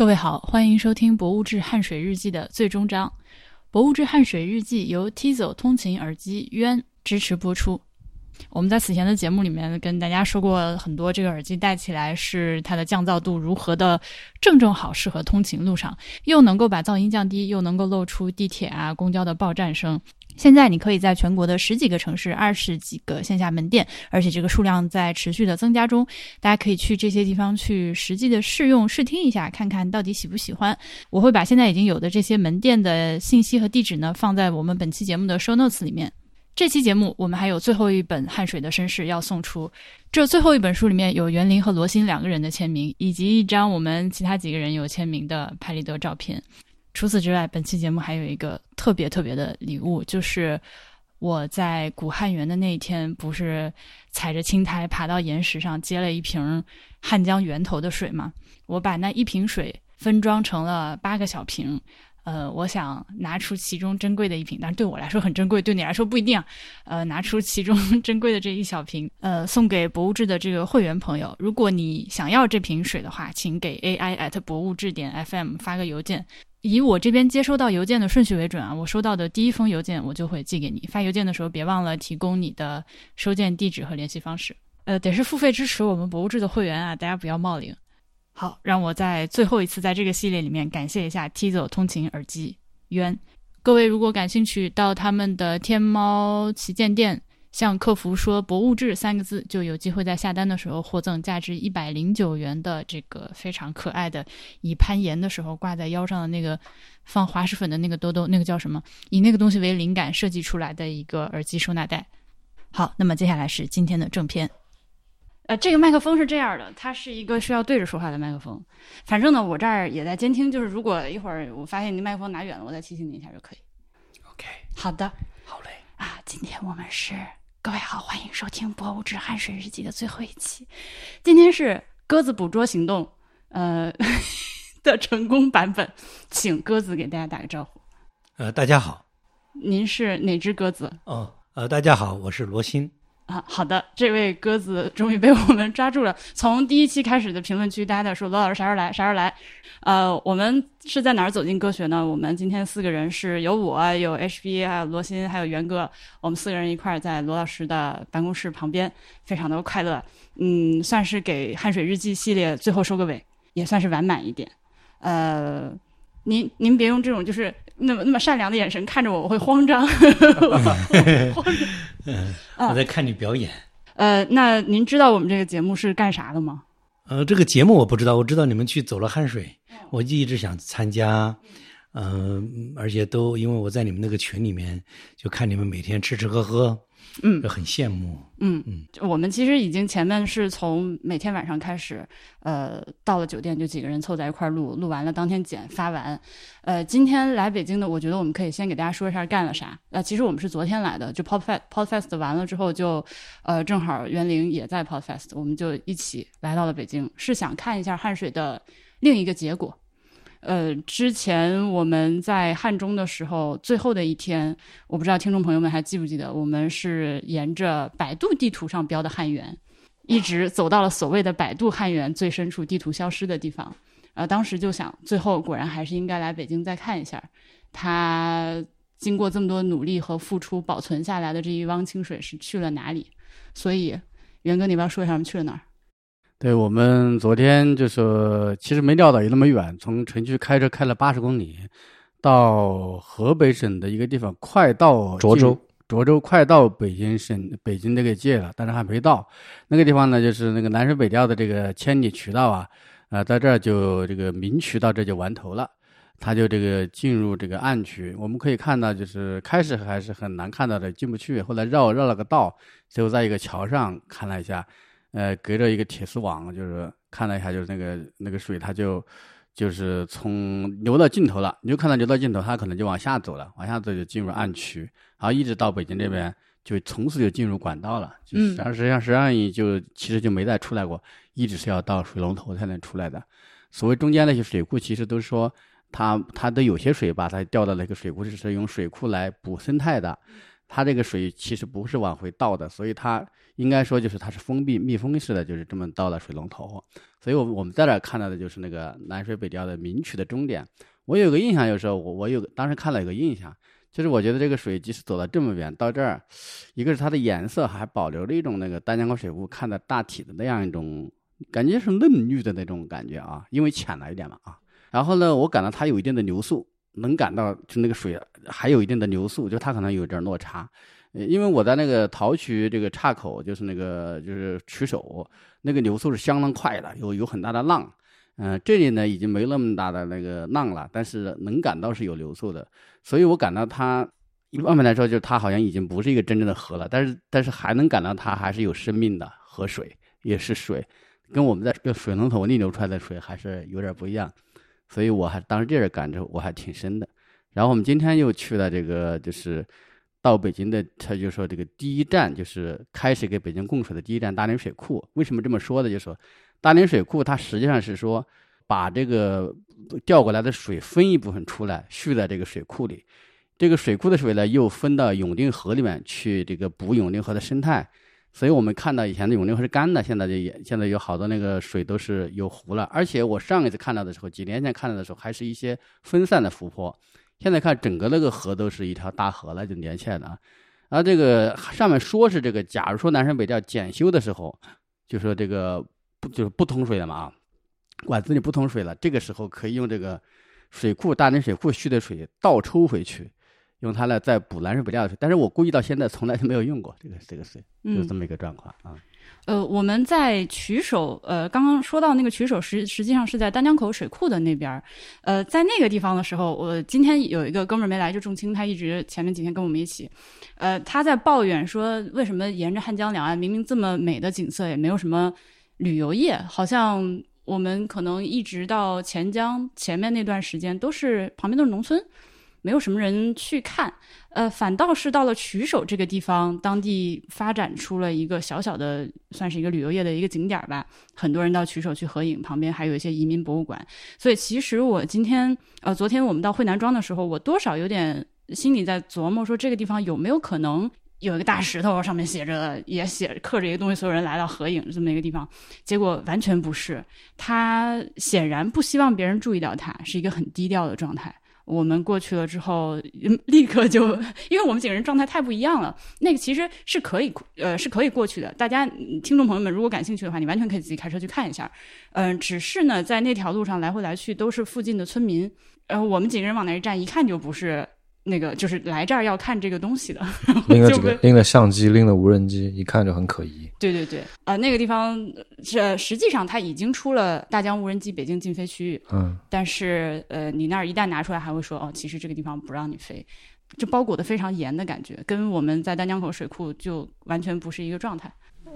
各位好，欢迎收听《博物志汗水日记》的最终章。《博物志汗水日记》由 Tizo 通勤耳机渊支持播出。我们在此前的节目里面跟大家说过很多，这个耳机戴起来是它的降噪度如何的正正好，适合通勤路上，又能够把噪音降低，又能够露出地铁啊、公交的报站声。现在你可以在全国的十几个城市、二十几个线下门店，而且这个数量在持续的增加中。大家可以去这些地方去实际的试用、试听一下，看看到底喜不喜欢。我会把现在已经有的这些门店的信息和地址呢放在我们本期节目的 show notes 里面。这期节目我们还有最后一本汗水的绅士要送出，这最后一本书里面有袁林和罗欣两个人的签名，以及一张我们其他几个人有签名的拍立得照片。除此之外，本期节目还有一个特别特别的礼物，就是我在古汉源的那一天，不是踩着青苔爬到岩石上接了一瓶汉江源头的水吗？我把那一瓶水分装成了八个小瓶。呃，我想拿出其中珍贵的一瓶，但是对我来说很珍贵，对你来说不一定啊。呃，拿出其中 珍贵的这一小瓶，呃，送给博物志的这个会员朋友。如果你想要这瓶水的话，请给 AI at 博物志点 FM 发个邮件，以我这边接收到邮件的顺序为准啊。我收到的第一封邮件，我就会寄给你。发邮件的时候别忘了提供你的收件地址和联系方式。呃，得是付费支持我们博物志的会员啊，大家不要冒领。好，让我在最后一次在这个系列里面感谢一下 Tizo 通勤耳机渊。各位如果感兴趣，到他们的天猫旗舰店向客服说“博物志”三个字，就有机会在下单的时候获赠价值一百零九元的这个非常可爱的，以攀岩的时候挂在腰上的那个放滑石粉的那个兜兜，那个叫什么？以那个东西为灵感设计出来的一个耳机收纳袋。好，那么接下来是今天的正片。呃，这个麦克风是这样的，它是一个需要对着说话的麦克风。反正呢，我这儿也在监听，就是如果一会儿我发现你麦克风拿远了，我再提醒你一下就可以。OK，好的，好嘞。啊，今天我们是各位好，欢迎收听《博物志汗水日记》的最后一期。今天是鸽子捕捉行动，呃的成功版本，请鸽子给大家打个招呼。呃，大家好。您是哪只鸽子？哦，呃，大家好，我是罗欣。啊，好的，这位鸽子终于被我们抓住了。从第一期开始的评论区，大家在说罗老师啥时候来，啥时候来。呃，我们是在哪儿走进科学呢？我们今天四个人是有我，有 HB，还有罗欣，还有元哥，我们四个人一块儿在罗老师的办公室旁边，非常的快乐。嗯，算是给汗水日记系列最后收个尾，也算是完满一点。呃。您您别用这种就是那么那么善良的眼神看着我，我会慌张。慌张。嗯，我在看你表演。呃，那您知道我们这个节目是干啥的吗？呃，这个节目我不知道，我知道你们去走了汗水，我就一直想参加。嗯，而且都因为我在你们那个群里面，就看你们每天吃吃喝喝。嗯，很羡慕。嗯嗯，我们其实已经前面是从每天晚上开始，呃，到了酒店就几个人凑在一块录，录完了当天剪发完。呃，今天来北京的，我觉得我们可以先给大家说一下干了啥。呃，其实我们是昨天来的，就 Podfest Podfest 完了之后，就呃正好袁玲也在 Podfest，我们就一起来到了北京，是想看一下汗水的另一个结果。呃，之前我们在汉中的时候，最后的一天，我不知道听众朋友们还记不记得，我们是沿着百度地图上标的汉源，一直走到了所谓的百度汉源最深处，地图消失的地方。呃，当时就想，最后果然还是应该来北京再看一下，他经过这么多努力和付出保存下来的这一汪清水是去了哪里。所以，袁哥，你不要说一下我们去了哪儿？对我们昨天就是，其实没料到有那么远，从城区开车开了八十公里，到河北省的一个地方，快到涿州，涿州快到北京省北京这个界了，但是还没到那个地方呢，就是那个南水北调的这个千里渠道啊，啊，在这儿就这个明渠道这就完头了，它就这个进入这个暗渠，我们可以看到，就是开始还是很难看到的，进不去，后来绕绕了个道，最后在一个桥上看了一下。呃，隔着一个铁丝网，就是看了一下，就是那个那个水，它就就是从流到尽头了。你就看到流到尽头，它可能就往下走了，往下走就进入暗渠，然后一直到北京这边，就从此就进入管道了。嗯，然后实际上实际上也就其实就没再出来过，一直是要到水龙头才能出来的。所谓中间那些水库，其实都是说它它都有些水把它调到那个水库，是用水库来补生态的。它这个水其实不是往回倒的，所以它应该说就是它是封闭密封式的，就是这么倒的水龙头。所以，我我们在这看到的就是那个南水北调的明渠的终点。我有个印象，有时候我我有当时看了有个印象，就是我觉得这个水即使走了这么远到这儿，一个是它的颜色还保留了一种那个丹江口水库看的大体的那样一种感觉是嫩绿的那种感觉啊，因为浅了一点嘛啊。然后呢，我感到它有一定的流速，能感到就那个水还有一定的流速，就它可能有点落差。因为我在那个陶渠这个岔口，就是那个就是渠首，那个流速是相当快的，有有很大的浪。嗯，这里呢已经没那么大的那个浪了，但是能感到是有流速的，所以我感到它一方面来说，就是它好像已经不是一个真正的河了，但是但是还能感到它还是有生命的河水，也是水，跟我们在这个水龙头逆流出来的水还是有点不一样，所以我还当时这点感受我还挺深的。然后我们今天又去了这个就是。到北京的，他就说这个第一站就是开始给北京供水的第一站大连水库。为什么这么说呢？就说大连水库它实际上是说把这个调过来的水分一部分出来蓄在这个水库里，这个水库的水呢又分到永定河里面去这个补永定河的生态。所以我们看到以前的永定河是干的，现在就也现在有好多那个水都是有湖了。而且我上一次看到的时候，几年前看到的时候还是一些分散的湖泊。现在看整个那个河都是一条大河了，就连起来的啊。啊，这个上面说是这个，假如说南山北调检修的时候，就说这个不就是不通水了嘛啊，管子里不通水了，这个时候可以用这个水库大连水库蓄的水倒抽回去，用它来再补南水北调的水。但是我估计到现在从来就没有用过这个这个水，就这么一个状况啊。呃，我们在渠首，呃，刚刚说到那个渠首，实实际上是在丹江口水库的那边呃，在那个地方的时候，我今天有一个哥们儿没来，就仲青，他一直前面几天跟我们一起，呃，他在抱怨说，为什么沿着汉江两岸明明这么美的景色，也没有什么旅游业，好像我们可能一直到钱江前面那段时间，都是旁边都是农村。没有什么人去看，呃，反倒是到了曲首这个地方，当地发展出了一个小小的，算是一个旅游业的一个景点吧。很多人到曲首去合影，旁边还有一些移民博物馆。所以其实我今天，呃，昨天我们到惠南庄的时候，我多少有点心里在琢磨，说这个地方有没有可能有一个大石头，上面写着也写刻着一个东西，所有人来到合影这么一个地方。结果完全不是，他显然不希望别人注意到他，是一个很低调的状态。我们过去了之后，立刻就，因为我们几个人状态太不一样了。那个其实是可以，呃，是可以过去的。大家听众朋友们，如果感兴趣的话，你完全可以自己开车去看一下。嗯，只是呢，在那条路上来回来去都是附近的村民，然后我们几个人往那一站，一看就不是。那个就是来这儿要看这个东西的，拎了几个，拎了相机，拎了无人机，一看就很可疑。对对对，呃，那个地方是实际上它已经出了大疆无人机北京禁飞区域，嗯，但是呃，你那儿一旦拿出来，还会说哦，其实这个地方不让你飞，就包裹的非常严的感觉，跟我们在丹江口水库就完全不是一个状态。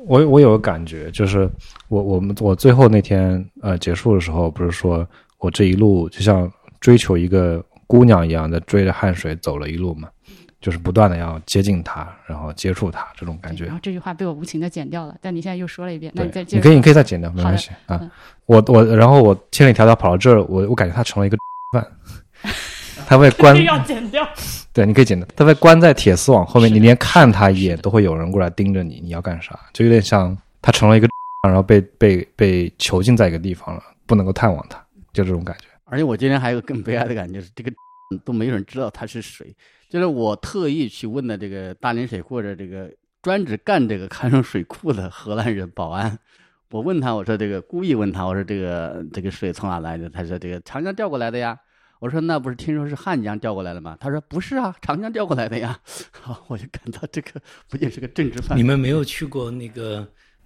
我我有个感觉，就是我我们我最后那天呃结束的时候，不是说我这一路就像追求一个。姑娘一样的追着汗水走了一路嘛，就是不断的要接近他，然后接触他这种感觉。然后这句话被我无情的剪掉了，但你现在又说了一遍，那你再你可以你可以再剪掉，没关系啊。我我然后我千里迢迢跑到这儿，我我感觉他成了一个 饭，他被关 要剪掉。对，你可以剪掉。他被关在铁丝网后面，你连看他一眼都会有人过来盯着你，你要干啥？就有点像他成了一个，然后被被被囚禁在一个地方了，不能够探望他，就这种感觉。而且我今天还有个更悲哀的感觉是，这个都没有人知道他是谁。就是我特意去问的这个大连水库的这个专职干这个看守水库的荷兰人保安，我问他，我说这个故意问他，我说这个这个水从哪来的？他说这个长江调过来的呀。我说那不是听说是汉江调过来的吗？他说不是啊，长江调过来的呀。好，我就感到这个不仅是个政治犯。你们没有去过那个？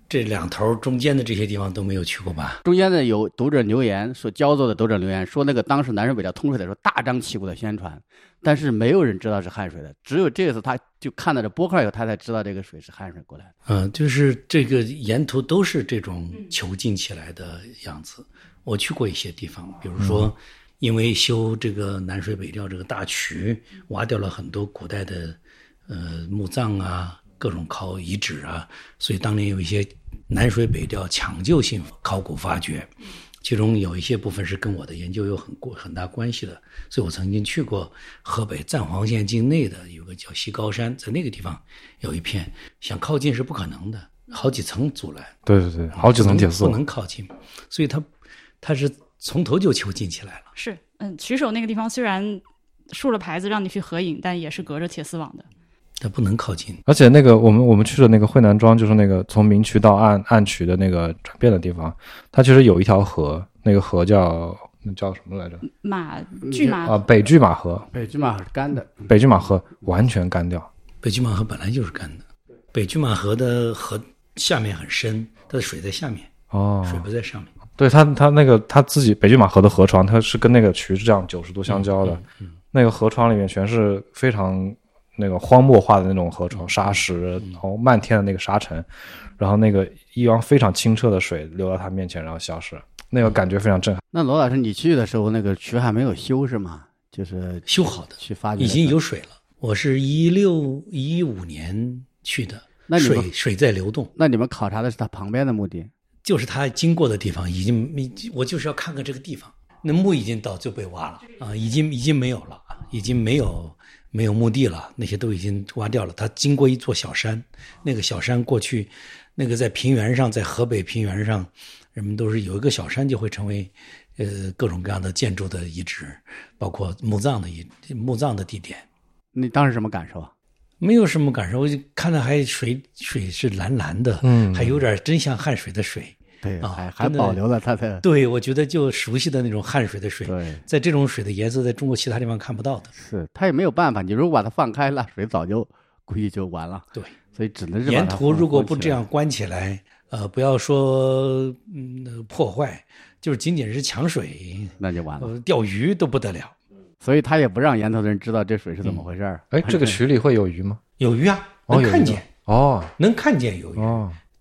这两头中间的这些地方都没有去过吧？中间的有读者留言说，焦作的读者留言说，那个当时南水北调通水的时候，大张旗鼓的宣传，但是没有人知道是汉水的，只有这次他就看到这波块以后，他才知道这个水是汉水过来的。嗯，就是这个沿途都是这种囚禁起来的样子。我去过一些地方，比如说，因为修这个南水北调这个大渠，挖掉了很多古代的呃墓葬啊。各种考遗址啊，所以当年有一些南水北调抢救性考古发掘，其中有一些部分是跟我的研究有很过很大关系的，所以我曾经去过河北赞皇县境内的有个叫西高山，在那个地方有一片，想靠近是不可能的，好几层阻拦，对对对，好几层铁丝不能靠近，所以它它是从头就囚禁起来了。是，嗯，曲手那个地方虽然竖了牌子让你去合影，但也是隔着铁丝网的。它不能靠近，而且那个我们我们去的那个惠南庄，就是那个从明渠到暗暗渠的那个转变的地方，它其实有一条河，那个河叫那叫什么来着？马巨马啊，北巨马河，北巨马是干的，北巨马河完全干掉。北巨马河本来就是干的，北巨马河的河下面很深，它的水在下面，哦，水不在上面。对它它那个它自己北拒马河的河床，它是跟那个渠是这样九十度相交的，那个河床里面全是非常。那个荒漠化的那种河床，沙石，然后漫天的那个沙尘，然后那个一汪非常清澈的水流到他面前，然后消失，那个感觉非常震撼。那罗老师，你去的时候，那个渠还没有修是吗？就是修好的，去发掘已经有水了。我是一六一五年去的，那水水在流动。那你们考察的是它旁边的墓地？就是它经过的地方，已经我就是要看看这个地方。那墓已经到就被挖了啊，已经已经没有了，已经没有。没有墓地了，那些都已经挖掉了。它经过一座小山，那个小山过去，那个在平原上，在河北平原上，人们都是有一个小山就会成为，呃，各种各样的建筑的遗址，包括墓葬的遗墓葬的地点。你当时什么感受啊？没有什么感受，我就看到还水水是蓝蓝的，嗯，还有点真像汉水的水。对啊，还还保留了它的。对，我觉得就熟悉的那种汗水的水。在这种水的颜色，在中国其他地方看不到的。是，它也没有办法。你如果把它放开了，水早就估计就完了。对，所以只能是沿途如果不这样关起来，呃，不要说嗯破坏，就是仅仅是抢水，那就完了。钓鱼都不得了。所以他也不让沿途的人知道这水是怎么回事儿。哎，这个 渠里会有鱼吗？有鱼啊，能看见哦，能看见有鱼。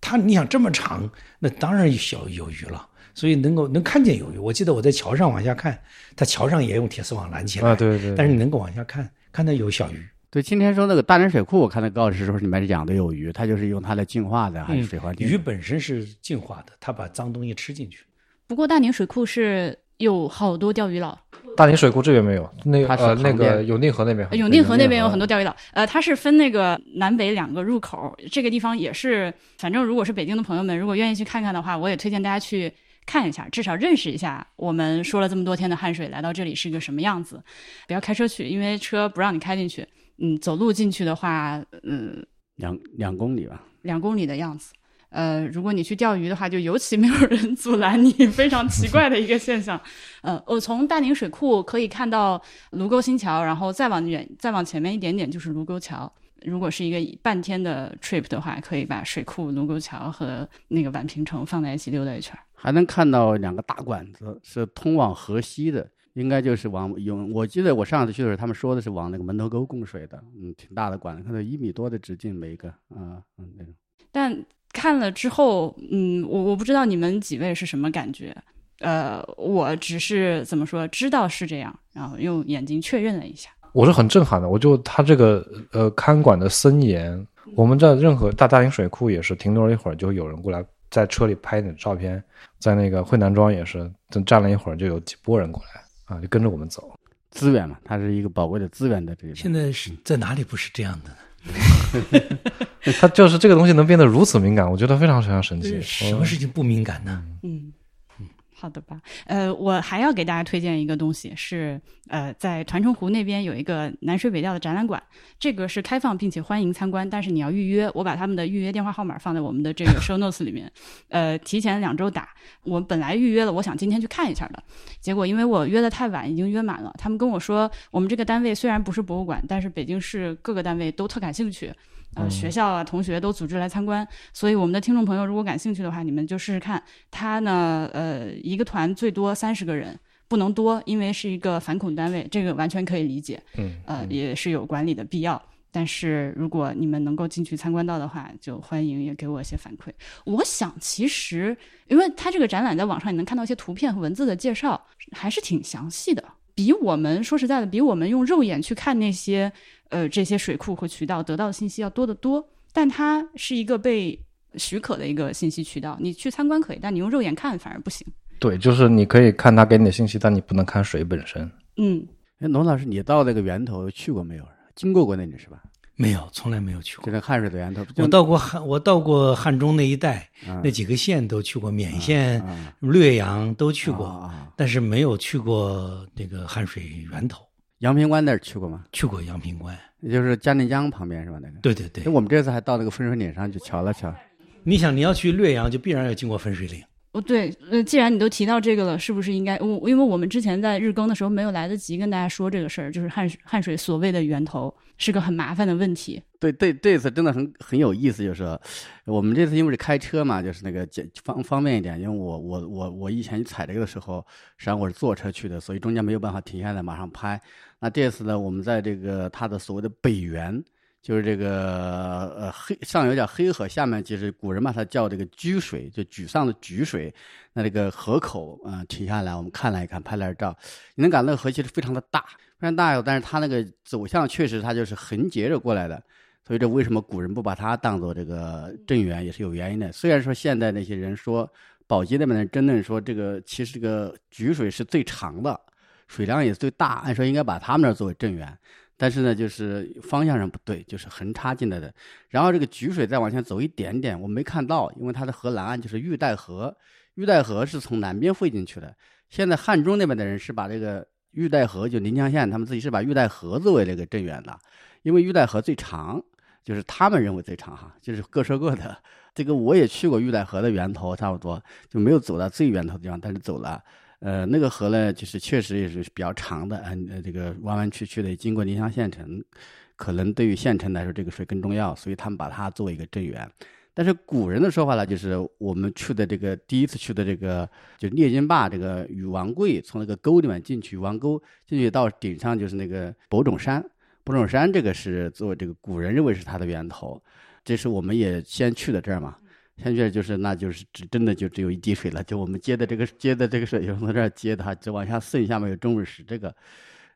它你想这么长，那当然小有鱼了，所以能够能看见有鱼。我记得我在桥上往下看，它桥上也用铁丝网拦起来啊，对对。但是你能够往下看，看到有小鱼。对，今天说那个大连水库，我看那告示说里面养的有鱼，它就是用它来净化的，还是水环境？鱼本身是净化的，它把脏东西吃进去。不过大宁水库是有好多钓鱼佬。大宁水库这边没有，那个呃那个永定河那边，永定河那边有很多钓鱼岛。呃，它是分那个南北两个入口，这个地方也是，反正如果是北京的朋友们，如果愿意去看看的话，我也推荐大家去看一下，至少认识一下我们说了这么多天的汉水来到这里是个什么样子。不要开车去，因为车不让你开进去。嗯，走路进去的话，嗯，两两公里吧，两公里的样子。呃，如果你去钓鱼的话，就尤其没有人 阻拦你，非常奇怪的一个现象。呃，我从大宁水库可以看到卢沟新桥，然后再往远，再往前面一点点就是卢沟桥。如果是一个半天的 trip 的话，可以把水库、卢沟桥和那个宛平城放在一起溜达一圈。还能看到两个大管子，是通往河西的，应该就是往永。我记得我上次去的时候，他们说的是往那个门头沟供水的，嗯，挺大的管子，看到一米多的直径，每一个啊，嗯，那种。但看了之后，嗯，我我不知道你们几位是什么感觉，呃，我只是怎么说，知道是这样，然后用眼睛确认了一下。我是很震撼的，我就他这个呃看管的森严，我们在任何大大型水库也是停留了一会儿，就有人过来在车里拍你的照片，在那个惠南庄也是，等站了一会儿就有几波人过来啊，就跟着我们走。资源嘛，它是一个宝贵的资源的这个。现在是在哪里不是这样的？他就是这个东西能变得如此敏感，我觉得非常非常神奇。什么事情不敏感呢？嗯。好的吧，呃，我还要给大家推荐一个东西，是呃，在团城湖那边有一个南水北调的展览馆，这个是开放并且欢迎参观，但是你要预约。我把他们的预约电话号码放在我们的这个 show notes 里面，呃，提前两周打。我本来预约了，我想今天去看一下的，结果因为我约的太晚，已经约满了。他们跟我说，我们这个单位虽然不是博物馆，但是北京市各个单位都特感兴趣。呃，学校啊，同学都组织来参观，所以我们的听众朋友如果感兴趣的话，你们就试试看。他呢，呃，一个团最多三十个人，不能多，因为是一个反恐单位，这个完全可以理解。嗯，呃，也是有管理的必要。但是如果你们能够进去参观到的话，就欢迎也给我一些反馈。我想，其实因为他这个展览在网上你能看到一些图片和文字的介绍，还是挺详细的，比我们说实在的，比我们用肉眼去看那些。呃，这些水库和渠道得到的信息要多得多，但它是一个被许可的一个信息渠道。你去参观可以，但你用肉眼看反而不行。对，就是你可以看它给你的信息，但你不能看水本身。嗯，哎，龙老师，你到那个源头去过没有？经过过那里是吧？没有，从来没有去过。就是汉水的源头。我到过汉，我到过汉中那一带，嗯那几个县都去过，勉县、啊略阳都去过，啊但是没有去过那个汉水源头。阳平关那儿去过吗？去过阳平关，也就是嘉陵江旁边是吧？那个。对对对哎，。我们这次还到那个分水岭上去瞧了瞧。你想，你要去略阳，就必然要经过分水岭。哦对，呃，既然你都提到这个了，是不是应该我因为我们之前在日更的时候没有来得及跟大家说这个事儿，就是汉水汉水所谓的源头是个很麻烦的问题。对对，这次真的很很有意思，就是我们这次因为是开车嘛，就是那个简方方便一点。因为我我我我以前踩这个的时候，实际上我是坐车去的，所以中间没有办法停下来马上拍。那这次呢，我们在这个它的所谓的北源，就是这个呃黑上游叫黑河，下面其实古人把它叫这个沮水，就沮丧的沮水。那这个河口啊、停下来，我们看了一看，拍了点照，你能感到河其实非常的大，非常大哟。但是它那个走向确实它就是横截着过来的。所以这为什么古人不把它当做这个正源，也是有原因的。虽然说现在那些人说宝鸡那边的争论说这个其实这个沮水是最长的，水量也最大，按说应该把他们那儿作为正源。但是呢，就是方向上不对，就是横插进来的。然后这个沮水再往前走一点点，我没看到，因为它的河南岸就是玉带河，玉带河是从南边汇进去的。现在汉中那边的人是把这个玉带河，就临江县，他们自己是把玉带河作为这个正源的，因为玉带河最长。就是他们认为最长哈，就是各说各的。这个我也去过玉带河的源头，差不多就没有走到最源头的地方，但是走了。呃，那个河呢，就是确实也是比较长的，嗯、这个弯弯曲曲的，经过宁乡县城，可能对于县城来说，这个水更重要，所以他们把它作为一个镇源。但是古人的说法呢，就是我们去的这个第一次去的这个，就列金坝这个禹王柜，从那个沟里面进去，王沟进去到顶上就是那个博种山。博种山这个是作为这个古人认为是它的源头，这是我们也先去的这儿嘛，先去就是那就是只真的就只有一滴水了，就我们接的这个接的这个水就从这儿接的，就往下渗，下面有中日石这个。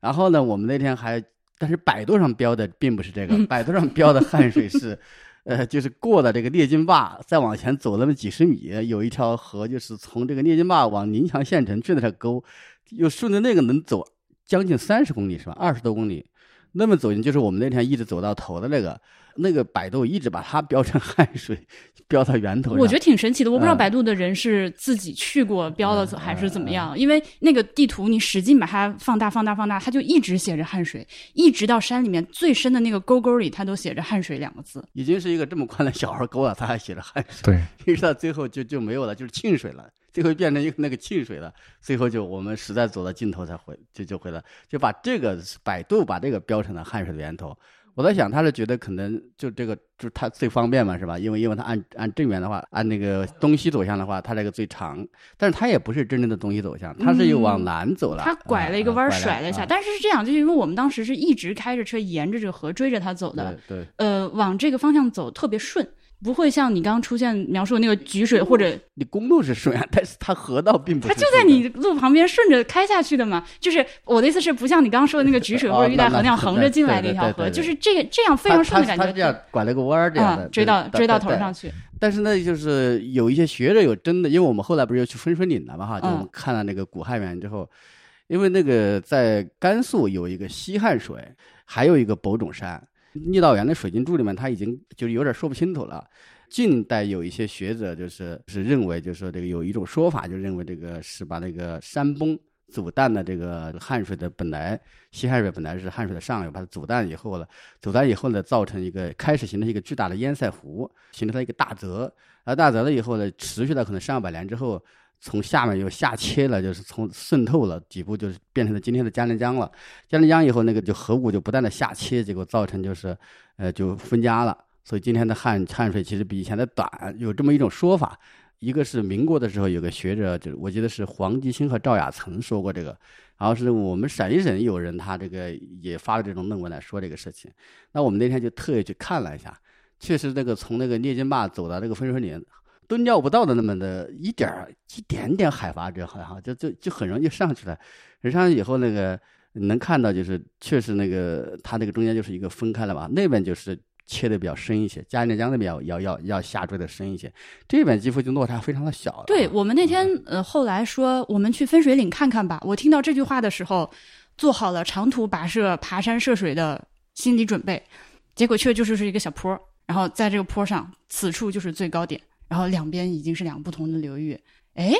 然后呢，我们那天还，但是百度上标的并不是这个，百度上标的汉水是，呃，就是过了这个列金坝，再往前走那么几十米，有一条河，就是从这个列金坝往宁强县城去的那沟，又顺着那个能走将近三十公里是吧？二十多公里。那么走进就是我们那天一直走到头的那个，那个百度一直把它标成汉水，标到源头上。我觉得挺神奇的，我不知道嗯百度的人是自己去过标了还是怎么样，因为那个地图你使劲把它放大、放大、放大，它就一直写着汉水，一直到山里面最深的那个沟沟里，它都写着汉水两个字。已经是一个这么宽的小河沟了，它还写着汉水，对，一直到最后就就没有了，就是沁水了。最后变成一个那个沁水了，最后就我们实在走到尽头才回，就就回来，就把这个百度把这个标成了汉水的源头。我在想，他是觉得可能就这个就是它最方便嘛，是吧？因为因为它按按正源的话，按那个东西走向的话，它这个最长，但是它也不是真正的东西走向，它是又往南走了。它拐了一个弯儿，甩了一下。啊但是是这样，就是因为我们当时是一直开着车沿着这个河追着它走的，对对。呃，往这个方向走特别顺。不会像你刚刚出现描述的那个沮水，或者你公路是顺啊，但是它河道并不是。它就在你路旁边顺着开下去的嘛。就是我的意思是，不像你刚刚说的那个沮水或者玉带河那样横着进来的一条河，就是这个这样非常顺的感觉。它这样拐了个弯儿这样的，追到追到头上去。但是呢，就是有一些学者有真的，因为我们后来不是又去分水岭了嘛哈，就我们看了那个古汉源之后，因为那个在甘肃有一个西汉水，还有一个博种山。郦道元的水晶柱里面，他已经就有点说不清楚了。近代有一些学者就是是认为，就是说这个有一种说法，就认为这个是把那个山崩阻断的这个汉水的本来西汉水本来是汉水的上游，把它阻断以后了，阻断以后呢，造成一个开始形成一个巨大的堰塞湖，形成了一个大泽，而大泽了以后呢，持续了可能上百年之后。从下面又下切了，就是从渗透了几步，就是变成了今天的嘉陵江了。嘉陵江以后，那个就河谷就不断的下切，结果造成就是，呃，就分家了。所以今天的汉汉水其实比以前的短，有这么一种说法。一个是民国的时候有个学者，就我记得是黄吉星和赵雅曾说过这个，然后是我们陕西省有人他这个也发了这种论文来说这个事情。那我们那天就特意去看了一下，确实那个从那个聂金坝走到这个分水岭。都尿不到的那么的一点儿一点点海拔，这好像就就就很容易上去了。上去以后，那个能看到就是确实那个它那个中间就是一个分开了吧，那边就是切的比较深一些，嘉陵江那边要要要要下坠的深一些，这边几乎就落差非常的小。对我们那天呃后来说我们去分水岭看看吧，我听到这句话的时候，做好了长途跋涉、爬山涉水的心理准备，结果却就是是一个小坡，然后在这个坡上，此处就是最高点，然后两边已经是两个不同的流域，哎，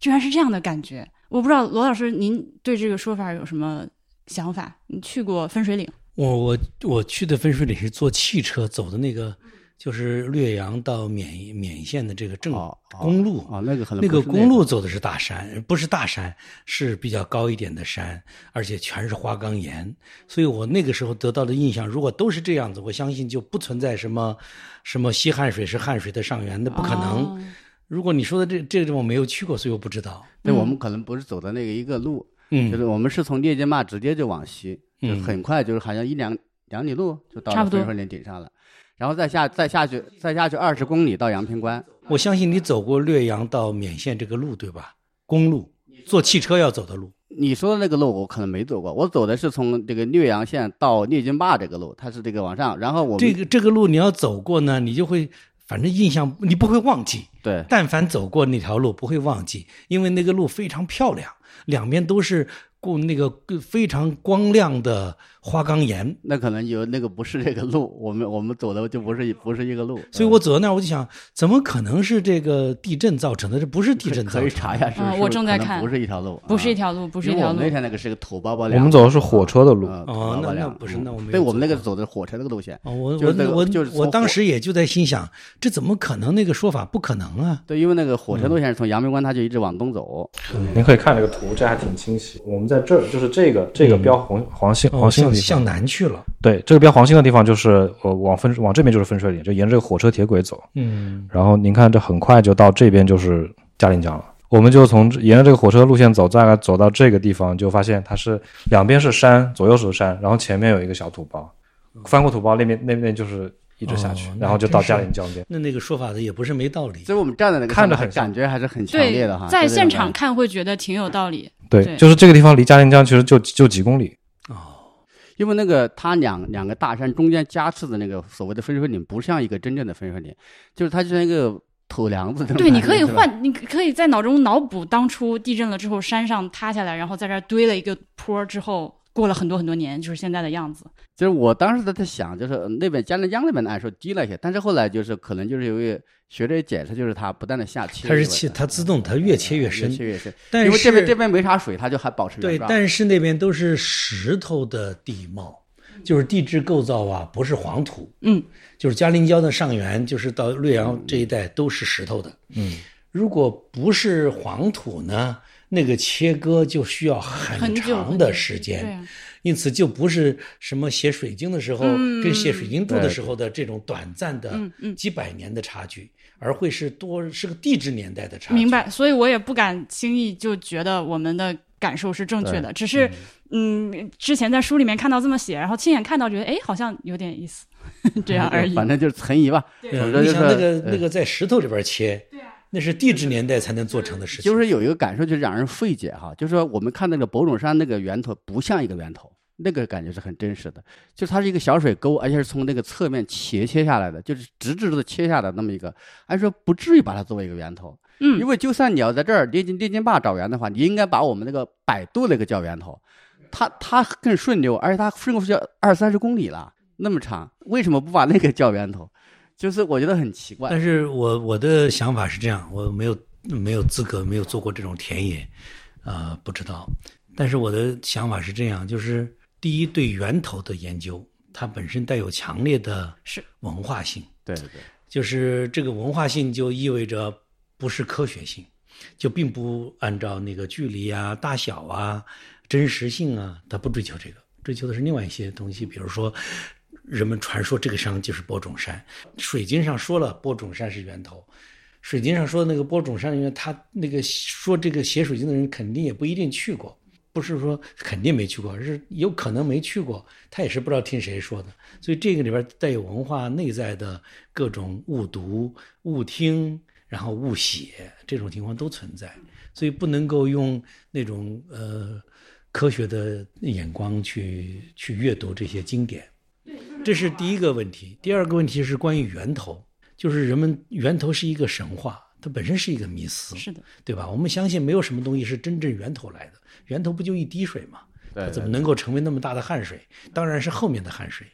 居然是这样的感觉。我不知道罗老师您对这个说法有什么想法？你去过分水岭？我我我去的分水岭是坐汽车走的那个，就是略阳到勉勉县的这个正公路啊，那个可能那个公路走的是大山，不是大山，是比较高一点的山，而且全是花岗岩。所以我那个时候得到的印象，如果都是这样子，我相信就不存在什么什么西汉水是汉水的上源，那不可能。哦如果你说的这这个地方我没有去过，所以我不知道。对，嗯我们可能不是走的那个一个路，嗯，就是我们是从列金坝直接就往西，就嗯很快就是好像一两两里路就到差不多了分水岭顶上了，然后再下再下去再下去二十公里到阳平关，我相信你走过略阳到勉县这个路，对吧？公路，坐汽车要走的路。你说的那个路我可能没走过，我走的是从这个略阳县到聂金坝这个路，它是这个往上，然后我这个这个路你要走过呢，你就会反正印象你不会忘记。对但凡走过那条路，不会忘记，因为那个路非常漂亮，两边都是过那个非常光亮的花岗岩。那可能有那个不是这个路，我们我们走的就不是不是一个路，所以我走到那儿，我就想，怎么可能是这个地震造成的？这不是地震造成的。可以查一下是不是，啊我正在看不是一条路，不是一啊条路，不是一条路我们那。天那个是个土包包我，们走的是火车的路，呃哦那那不是嗯那我没有对我们那个走走的火车那个路线，哦，我就是那个我我就是我当时也就在心想，这怎么可能？那个说法不可能啊！对，因为那个火嗯车路线是从阳明关，它就一直往东走，您可以看这个图，这还挺清晰。我们在这儿，就是这个这个标黄黄星哦黄星的地向向，南去了。对，这个标黄星的地方就是呃往分往这边就是分水岭，就沿着这个火车铁轨走。嗯，然后您看，这很快就到这边就是嘉陵江了。我们就从沿着这个火车路线走，大概走到这个地方，就发现它是两边是山，左右是山，然后前面有一个小土包，翻过土包那边那边就是一直下去，哦然后就到嘉陵江边。那那个说法的也不是没道理。所以我们站在那个看着很感觉还是很强对烈的哈，，在现场看会觉得挺有道理。对，对就是这个地方离嘉陵江其实就就几公里。因为那个它两两个大山中间夹刺的那个所谓的分水岭，不像一个真正的分水岭，就是它就像一个土梁子对，你可以换，你可以在脑中脑补当初地震了之后，山上塌下来，然后在这儿堆了一个坡儿之后，过了很多很多年，就是现在的样子。就是我当时在在想，就是呃那边嘉陵江那边的按说低了一些，但是后来就是可能就是由于学者解释，就是它不断的下切，它是切，它自动它越切越深越，切越深，但因为这边这边没啥水，它就还保持对，原状但是那边都是石头的地貌，就是地质构造啊，不是黄土。嗯，就是嘉陵江的上源，就是到略阳这一带都是石头的。嗯，如果不是黄土呢，那个切割就需要很长的时间。对啊，因此就不是什么写水晶的时候、嗯跟写水晶柱的时候的这种短暂的几百年的差距，而会是多是个地质年代的差距。明白。所以我也不敢轻易就觉得我们的感受是正确的，只是嗯，之前在书里面看到这么写，然后亲眼看到，觉得哎，好像有点意思，这样而已。反正就是存疑吧。你想那个呃那个在石头里边切，那是地质年代才能做成的事情。就是有一个感受，就是让人费解哈，就是说我们看那个博种山那个源头不像一个源头，那个感觉是很真实的，就是它是一个小水沟，而且是从那个侧面斜切下来的，就是直直的切下的那么一个，按说不至于把它作为一个源头，嗯因为就算你要在这儿列金列金坝找源的话，你应该把我们那个百度那个叫源头，它它更顺溜，而且它顺过去要二三十公里了，那么长，为什么不把那个叫源头？就是我觉得很奇怪。但是我我的想法是这样，我没有没有资格，没有做过这种田野，呃，不知道。但是我的想法是这样，就是第一，对源头的研究，它本身带有强烈的是文化性，对对对，就是这个文化性就意味着不是科学性，就并不按照那个距离啊、大小啊、真实性啊，它不追求这个，追求的是另外一些东西，比如说。人们传说这个山就是播种山，水晶上说了播种山是源头，水晶上说的那个播种山，因为他那个说这个写水晶的人肯定也不一定去过，不是说肯定没去过，而是有可能没去过，他也是不知道听谁说的，所以这个里边带有文化内在的各种误读、误听，然后误写这种情况都存在，所以不能够用那种呃科学的眼光去去阅读这些经典。这是第一个问题。第二个问题是关于源头，就是人们源头是一个神话，它本身是一个迷思，是的，对吧？我们相信没有什么东西是真正源头来的，源头不就一滴水吗？它怎么能够成为那么大的汗水？当然是后面的汗水，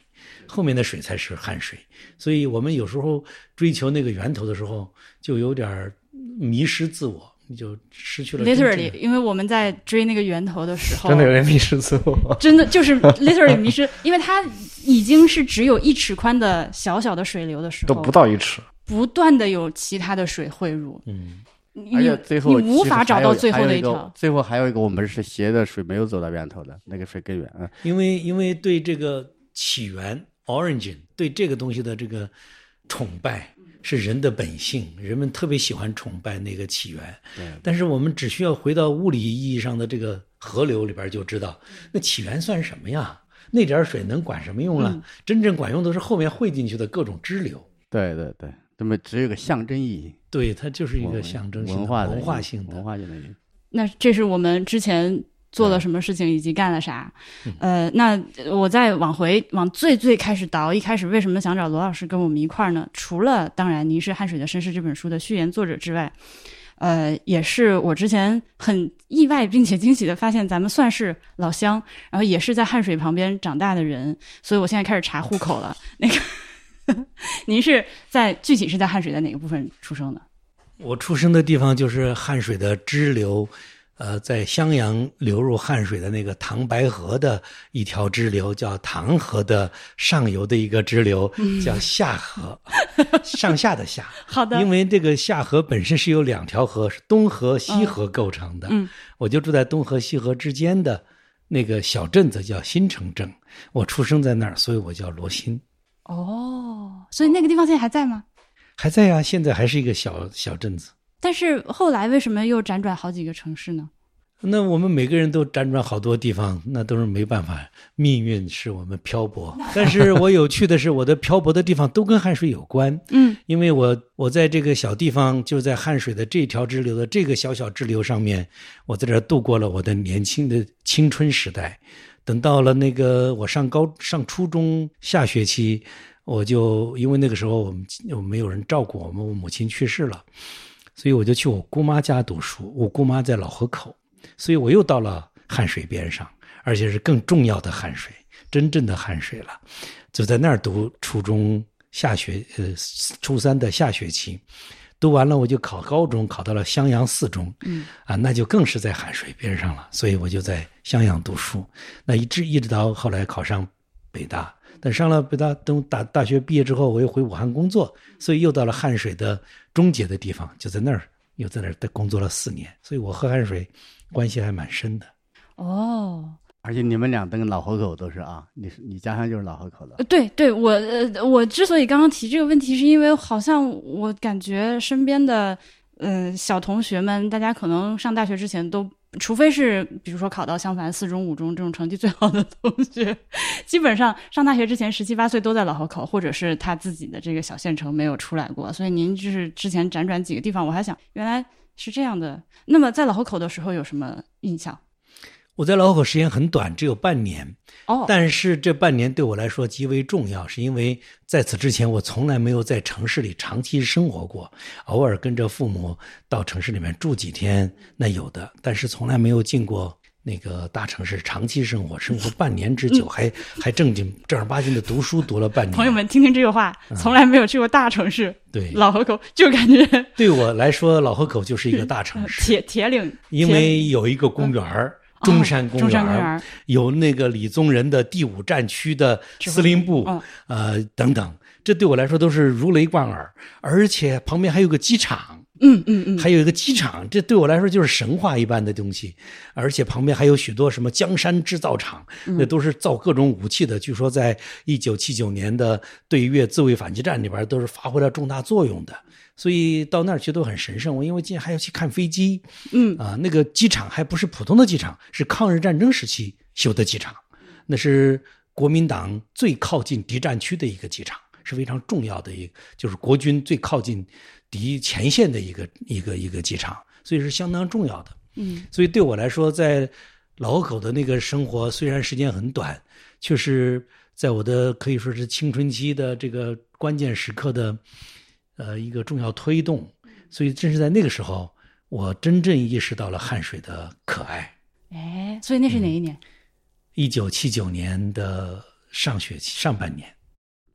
后面的水才是汗水。所以我们有时候追求那个源头的时候，就有点迷失自我，你就失去了 literally，因为我们在追那个源头的时候，真的有点迷失自我。真的就是 literally 迷失，因为它已经是只有一尺宽的小小的水流的时候，都不到一尺，不断的有其他的水汇入，嗯，你而且最后你无法找到最后的一个那一条。最后还有一个，我们是斜的水没有走到源头的那个水更远啊。因为因为对这个起源 origin 对这个东西的这个崇拜是人的本性，人们特别喜欢崇拜那个起源。对但是我们只需要回到物理意义上的这个河流里边就知道，那起源算什么呀？那点水能管什么用啊？真正管用的是后面汇进去的各种支流。对对对，那么只有个象征意义，对，它就是一个象征性的文化的文化性的文。化性的。那这是我们之前做了什么事情以及干了啥。呃，那我再往回往最最开始倒，一开始为什么想找罗老师跟我们一块儿呢？除了当然您是《汗水的绅士》这本书的序言作者之外，呃，也是我之前很意外并且惊喜的发现，咱们算是老乡，然后也是在汗水旁边长大的人，所以我现在开始查户口了。那个，您是在具体是在汗水的哪个部分出生的？我出生的地方就是汉水的支流，呃，在襄阳流入汉水的那个唐白河的一条支流，叫唐河的上游的一个支流，叫下河，上下的下。好的，因为这个下河本身是由两条河，是东河、西河构成的。嗯，我就住在东河、西河之间的那个小镇子，叫新城镇。我出生在那儿，所以我叫罗新。哦，所以那个地方现在还在吗？还在呀、现在还是一个小小镇子。但是后来为什么又辗转好几个城市呢？那我们每个人都辗转好多地方，那都是没办法，命运使我们漂泊。但是我有趣的是，我的漂泊的地方都跟汗水有关。嗯，因为我我在这个小地方，就在汗水的这条支流的这个小小支流上面，我在这度过了我的年轻的青春时代。等到了那个我上高上初中下学期，我就因为那个时候我们我没有人照顾我们，我母亲去世了，所以我就去我姑妈家读书。我姑妈在老河口，所以我又到了汉水边上，而且是更重要的汉水，真正的汉水了。就在那儿读初中下学，呃，初三的下学期，读完了我就考高中，考到了襄阳四中，嗯，啊，那就更是在汉水边上了，所以我就在襄阳读书，那一直一直到后来考上北大。等上了北大，等大大学毕业之后，我又回武汉工作，所以又到了汉水的终结的地方，就在那儿，又在那儿工作了四年，所以我和汉水关系还蛮深的。哦，而且你们俩跟老河口都是啊，你是你家乡就是老河口的呃，对对，我呃，我之所以刚刚提这个问题，是因为好像我感觉身边的呃小同学们，大家可能上大学之前都，除非是比如说考到襄樊四中、五中这种成绩最好的同学，基本上上大学之前十七八岁都在老河口，或者是他自己的这个小县城没有出来过。所以您就是之前辗转几个地方，我还想原来是这样的。那么在老河口的时候有什么印象？我在老河口时间很短，只有半年，哦，但是这半年对我来说极为重要，是因为在此之前我从来没有在城市里长期生活过，偶尔跟着父母到城市里面住几天，那有的，但是从来没有进过那个大城市长期生活，生活半年之久，还还正经正儿八经的读书读了半年。朋友们听听这个话，从来没有去过大城市，对。老河口就感觉对我来说，老河口就是一个大城市，铁铁岭，因为有一个公园儿。中山公园，有那个李宗仁的第五战区的司令部，嗯、呃等等，这对我来说都是如雷贯耳，而且旁边还有个机场，嗯嗯嗯，还有一个机场，这对我来说就是神话一般的东西，而且旁边还有许多什么江山制造厂，嗯那都是造各种武器的，据说在一九七九年的对越自卫反击战里边都是发挥了重大作用的。所以到那儿去都很神圣。我因为今天还要去看飞机，嗯啊，那个机场还不是普通的机场，是抗日战争时期修的机场，那是国民党最靠近敌占区的一个机场，是非常重要的一个，就是国军最靠近敌前线的一个一个一个机场，所以是相当重要的。嗯，所以对我来说，在老河口的那个生活虽然时间很短，却是在我的可以说是青春期的这个关键时刻的，呃，一个重要推动。所以正是在那个时候，我真正意识到了汉水的可爱。哎，所以那是哪一年？一九七九年的上学期上半年，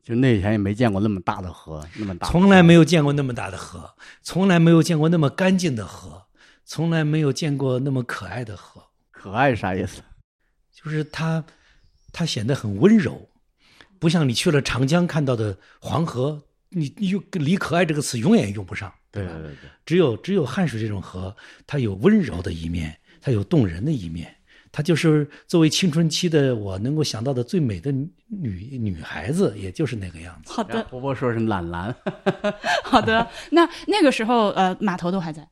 就那以前也没见过那么大的河，那么大，从来没有见过那么大的河，从来没有见过那么干净的河，从来没有见过那么可爱的河。可爱啥意思？就是它，它显得很温柔，不像你去了长江看到的黄河，你你用离可爱这个词永远用不上。对对对对，只有只有汉水这种河，它有温柔的一面，它有动人的一面，它就是作为青春期的我能够想到的最美的女女孩子，也就是那个样子。好的，婆婆说是懒蓝，好的。那那个时候，呃，码头都还在。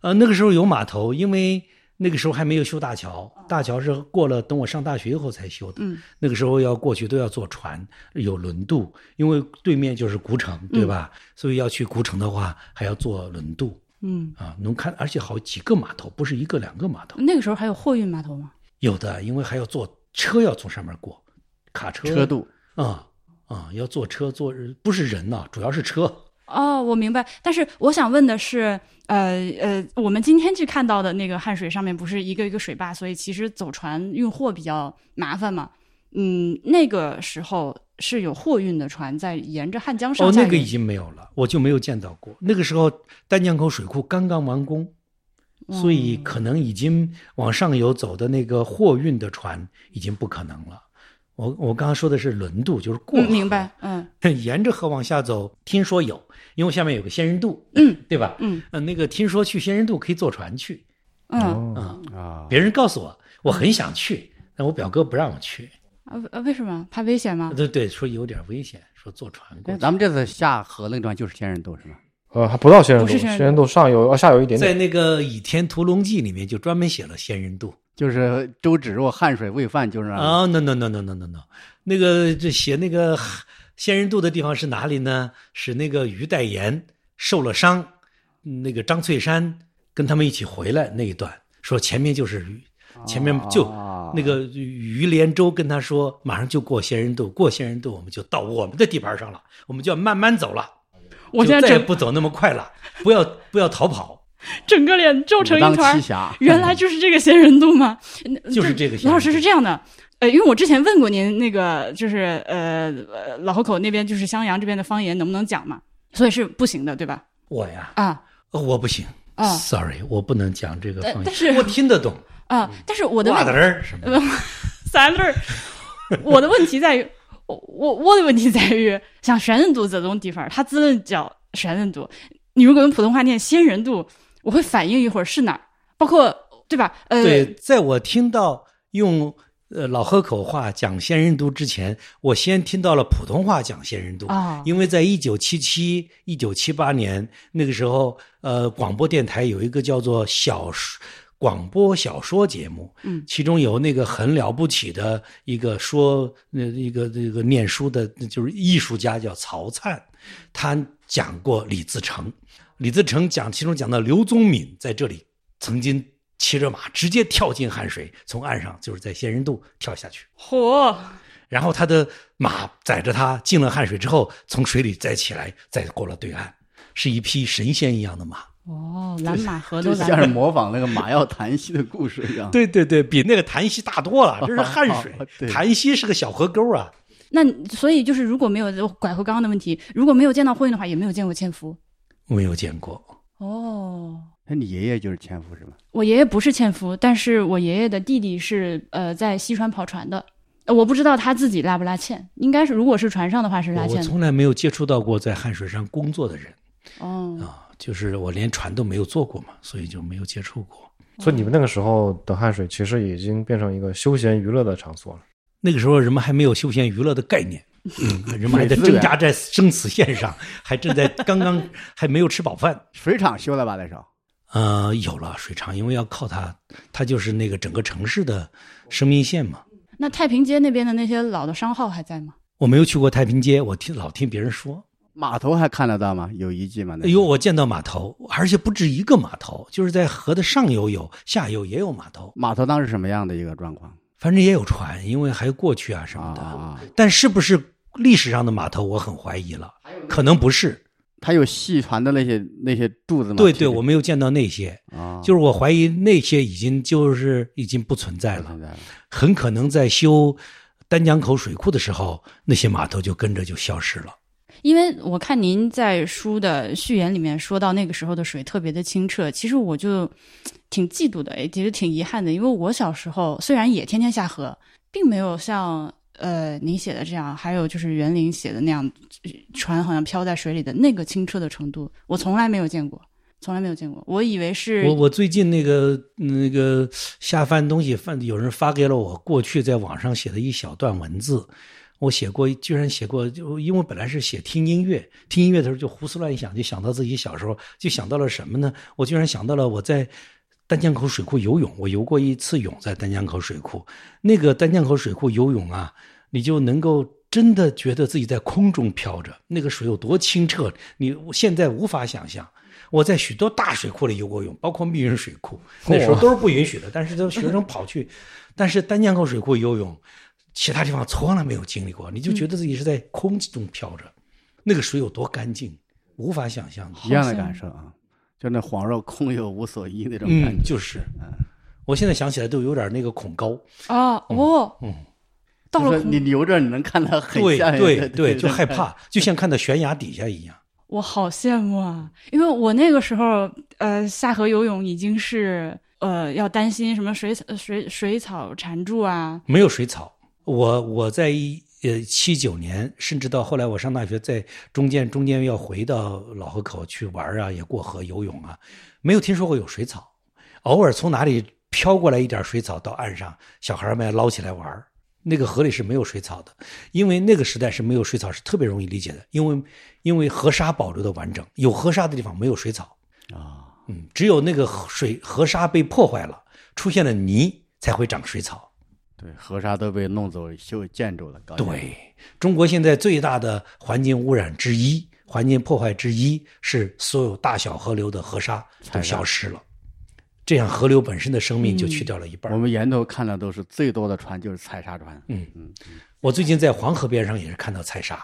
呃，那个时候有码头，因为那个时候还没有修大桥，大桥是过了等我上大学以后才修的。嗯，那个时候要过去都要坐船，有轮渡，因为对面就是古城，对吧？所以要去古城的话，还要坐轮渡嗯，啊。能看，而且好几个码头，不是一个两个码头，那个时候还有货运码头吗？有的，因为还要坐车要从上面过，卡车车渡啊啊，要坐车坐不是人呐、主要是车。哦，我明白。但是我想问的是，呃呃，我们今天去看到的那个汉水上面不是一个一个水坝，所以其实走船运货比较麻烦嘛。嗯，那个时候是有货运的船在沿着汉江上哦，那个已经没有了，我就没有见到过。那个时候丹江口水库刚刚完工，所以可能已经往上游走的那个货运的船已经不可能了。我我刚刚说的是轮渡，就是过河、嗯，明白。嗯 沿着河往下走，听说有，因为下面有个仙人渡，嗯，对吧？嗯呃，那个听说去仙人渡可以坐船去，嗯啊，别人告诉我，我很想去，但我表哥不让我去，啊啊，为什么怕危险吗？对对，说有点危险，说坐船过。咱们这次下河那个地方就是仙人渡是吗？呃，还不到仙人渡，仙人渡仙人渡上游啊下游一点点。在那个《倚天屠龙记》里面就专门写了仙人渡。就是周芷若汗水喂饭，就是啊、n o no no no no no no，那个这写那个仙人渡的地方是哪里呢？是那个于代言受了伤，那个张翠山跟他们一起回来那一段，说前面就是，前面就、啊那个于连州跟他说，马上就过仙人渡，过仙人渡我们就到我们的地盘上了，我们就要慢慢走了，我现在就再也不走那么快了，不要不要逃跑，整个脸皱成一团原来就是这个仙人渡吗？就是这个仙人老师是这样的，呃，因为我之前问过您，那个就是呃呃老河口那边就是襄阳这边的方言能不能讲嘛？所以是不行的，对吧？我呀，啊呃我不行。啊 Sorry，我不能讲这个方言，但但是我听得懂。啊！但是我的问袜子儿什么？三字儿，我的问题在于，我我我的问题在于，像玄人度这种地方，它只能叫玄人度。你如果用普通话念仙人度，我会反应一会儿是哪儿，包括对吧？呃，对，在我听到用呃老河口话讲仙人度之前，我先听到了普通话讲仙人度。啊因为在一九七七、一九七八年那个时候，呃，广播电台有一个叫做小说广播小说节目，嗯其中有那个很了不起的一个说那一个这个念书的，就是艺术家叫曹灿，他讲过李自成，李自成讲其中讲到刘宗敏在这里曾经骑着马直接跳进汉水，从岸上就是在仙人渡跳下去。嚯，然后他的马载着他进了汉水之后，从水里再起来，再过了对岸，是一匹神仙一样的马。哦，蓝马河都就像是。模仿那个马要檀溪的故事一样。对对对，比那个潭溪大多了，这是汉水 对，潭溪是个小河沟啊。那所以就是，如果没有拐回刚刚的问题，如果没有见到货运的话，也没有见过纤夫。没有见过，哦，那你爷爷就是纤夫是吗？我爷爷不是纤夫，但是我爷爷的弟弟是呃在西川跑船的。呃我不知道他自己拉不拉纤，应该是如果是船上的话是拉纤我。从来没有接触到过在汉水上工作的人哦，啊，就是我连船都没有坐过嘛，所以就没有接触过。所以你们那个时候的汉水其实已经变成一个休闲娱乐的场所了。那个时候人们还没有休闲娱乐的概念，嗯，人们还在挣扎在生死线上，还正在 刚刚还没有吃饱饭。水厂修了吧那时候？呃，有了水厂，因为要靠它，它就是那个整个城市的生命线嘛。那太平街那边的那些老的商号还在吗？我没有去过太平街，我听老听别人说。码头还看得到吗？有遗迹吗？那哎呦，我见到码头，而且不止一个码头，就是在河的上游有，下游也有码头。码头当时什么样的一个状况？反正也有船，因为还有过去啊什么的。啊，但是不是历史上的码头，我很怀疑了，可能不是。它有细船的那些那些柱子吗？对对，我没有见到那些，啊，就是我怀疑那些已经就是已经不存在了，在了很可能在修丹江口水库的时候，那些码头就跟着就消失了。因为我看您在书的序言里面说到那个时候的水特别的清澈，其实我就 挺嫉妒的，也觉得挺遗憾的，因为我小时候虽然也天天下河，并没有像呃您写的这样，还有就是园林写的那样，船好像飘在水里的那个清澈的程度，我从来没有见过，从来没有见过。我以为是我我最近那个那个下饭东西饭，有人发给了我过去在网上写的一小段文字，我写过，居然写过，就因为本来是写听音乐，听音乐的时候就胡思乱想，就想到自己小时候，就想到了什么呢？我居然想到了我在丹江口水库游泳，我游过一次泳在丹江口水库，那个丹江口水库游泳啊，你就能够。真的觉得自己在空中飘着，那个水有多清澈，你现在无法想象。我在许多大水库里游过泳，包括密云水库，那时候都是不允许的，但是都学生跑去。但是丹江口水库游泳，其他地方从来没有经历过，你就觉得自己是在空气中飘着，那个水有多干净，无法想象的。一样的感受啊，就那恍若空有无所依那种感嗯，觉。就是，我现在想起来都有点那个恐高。啊哦，嗯，到了你留着，你能看到很对像对对，就害。怕，就像看到悬崖底下一样。我好羡慕啊！因为我那个时候，呃，下河游泳已经是呃要担心什么水草、水水草缠住啊。没有水草。我我在一呃七九年，甚至到后来我上大学，在中间中间要回到老河口去玩啊，也过河游泳啊，没有听说过有水草。偶尔从哪里飘过来一点水草到岸上，小孩们捞起来玩那个河里是没有水草的，因为那个时代是没有水草，是特别容易理解的，因为因为河沙保留的完整，有河沙的地方没有水草。啊，嗯，只有那个水河沙被破坏了，出现了泥，才会长水草。对，河沙都被弄走修建筑了。搞对，中国现在最大的环境污染之一、环境破坏之一是所有大小河流的河沙都消失了，这样河流本身的生命就去掉了一半儿。我们沿途看的都是最多的船就是采砂船。嗯嗯我最近在黄河边上也是看到采砂，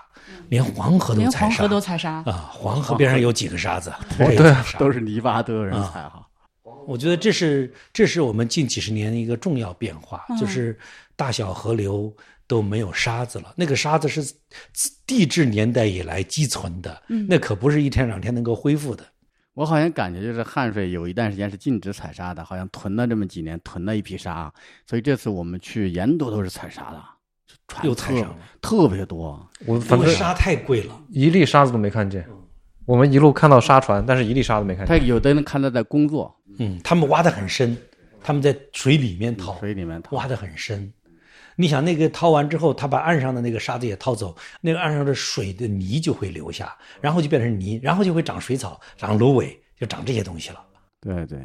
连黄河都采砂连黄河都采砂，啊！黄河边上有几个沙子？对都是泥巴，都有人采哈。我觉得这是这是我们近几十年的一个重要变化，嗯就是大小河流都没有沙子了。那个沙子是地质年代以来积存的，嗯那可不是一天两天能够恢复的。我好像感觉就是汉水有一段时间是禁止采沙的，好像囤了这么几年，囤了一批沙，所以这次我们去沿途都是采沙的，船又采上了特别多。我反正沙太贵了，一粒沙子都没看见。我们一路看到沙船，但是一粒沙子没看见他。有的人看到在工作，嗯，他们挖得很深，他们在水里面掏，水里面掏挖得很深。你想那个掏完之后，他把岸上的那个沙子也掏走，那个岸上的水的泥就会留下，然后就变成泥，然后就会长水草、长芦苇，就长这些东西了。对对，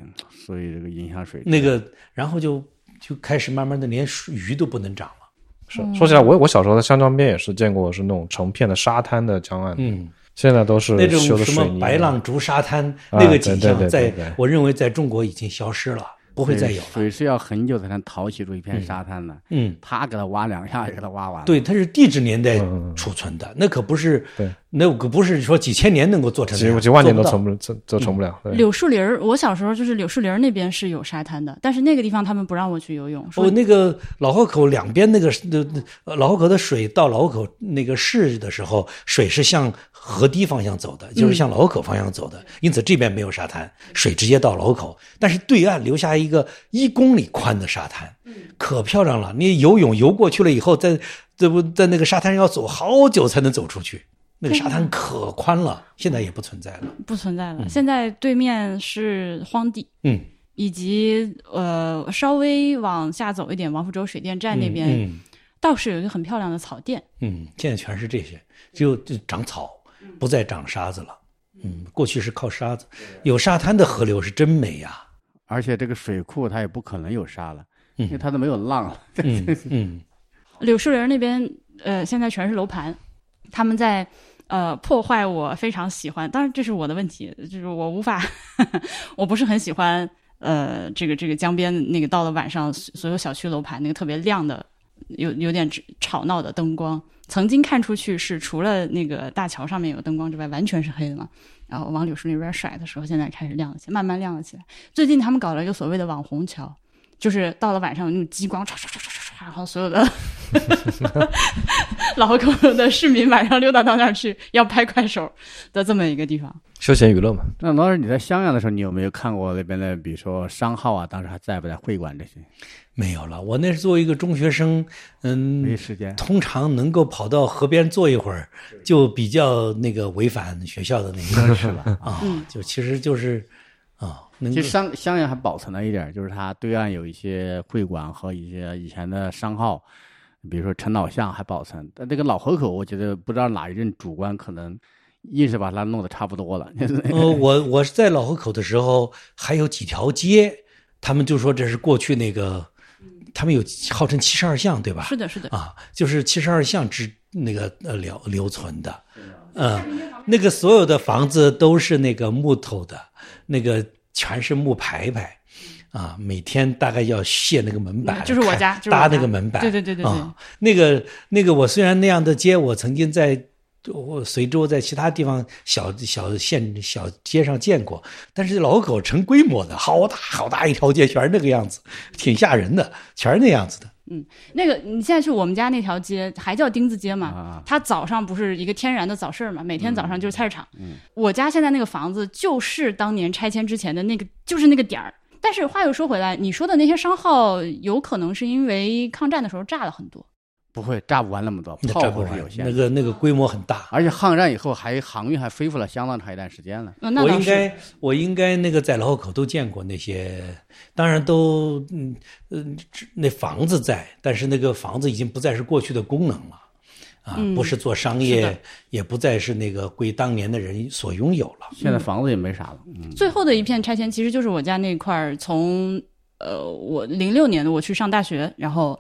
所以这个影响水质。那个，然后就就开始慢慢的连鱼都不能长了。是说起来，我我小时候在香江边也是见过，是那种成片的沙滩的江岸，嗯，现在都是那种什么白浪逐沙滩啊那个景象，在我认为在中国已经消失了，不会再有了。水是要很久才能淘起出一片沙滩的，嗯，他给他挖两下，给他挖完了。对，它是地质年代嗯。储存的，那可不是对，那可不是说几千年能够做成那样，几几万年都成不这这成不了。对柳树林儿，我小时候就是柳树林儿那边是有沙滩的，但是那个地方他们不让我去游泳，说哦，那个老河口两边那个那那老河口的水到老河口那个市的时候，水是向河堤方向走的，就是向老河口方向走的，因此这边没有沙滩，水直接到老河口，但是对岸留下一个一公里宽的沙滩，可漂亮了。你游泳游过去了以后，在这不在那个沙滩上要走好久才能走出去，那个沙滩可宽了，现在也不存在了。不存在了。现在对面是荒地，嗯，以及呃稍微往下走一点，王府洲水电站那边、嗯倒是有一个很漂亮的草甸。嗯，现在全是这些，只有就长草，不再长沙子了。嗯，过去是靠沙子，有沙滩的河流是真美呀、而且这个水库它也不可能有沙了，嗯因为它都没有浪了。嗯嗯柳树林那边，呃，现在全是楼盘，他们在呃破坏我非常喜欢，当然这是我的问题，就是我无法，我不是很喜欢呃，这个这个江边那个到了晚上，所有小区楼盘那个特别亮的，有有点吵闹的灯光，曾经看出去是除了那个大桥上面有灯光之外，完全是黑的嘛。然后往柳树那边甩的时候，现在开始亮了，慢慢亮了起来。最近他们搞了一个所谓的网红桥，就是到了晚上有那种激光，然后所有的 老河口的市民晚上溜达到那儿去要拍快手的这么一个地方。休闲娱乐嘛。那老师你在襄阳的时候，你有没有看过那边的，比如说商号啊？当时还在不在会馆这些？没有了。我那是作为一个中学生，嗯，没时间。通常能够跑到河边坐一会儿，就比较那个违反学校的那个是吧？啊，就其实就是啊，能其实襄襄阳还保存了一点，就是它对岸有一些会馆和一些以前的商号，比如说陈老巷还保存。但这个老河口，我觉得不知道哪一任主官可能硬是把它弄得差不多了。呃，我我是在老河口的时候，还有几条街，他们就说这是过去那个。他们有号称七十二巷，对吧？是的，是的。啊，就是七十二巷之那个呃留留存的，嗯，那个所有的房子都是那个木头的，那个全是木牌牌，啊，每天大概要卸那个门板，就是我家搭那个门板，对对对对对。那个那个，我虽然那样的街，我曾经在。我随州在其他地方小小县小街上见过，但是老狗成规模的，好大好大一条街，全是那个样子，挺吓人的，全是那样子的。嗯，那个你现在去我们家那条街还叫丁字街嘛？它早上不是一个天然的早市嘛？每天早上就是菜市场。嗯，我家现在那个房子就是当年拆迁之前的那个，就是那个点儿。但是话又说回来，你说的那些商号，有可能是因为抗战的时候炸了很多。不会炸不完那么多，炮火是有限，那个那个规模很大，而且抗战以后还航运还恢复了相当长一段时间了。我应该我应该那个在老河口都见过那些，当然都嗯嗯那房子在，但是那个房子已经不再是过去的功能了，啊，不是做商业，也不再是那个归当年的人所拥有了。现在房子也没啥了。最后的一片拆迁其实就是我家那块儿，从呃我零六年的我去上大学，然后。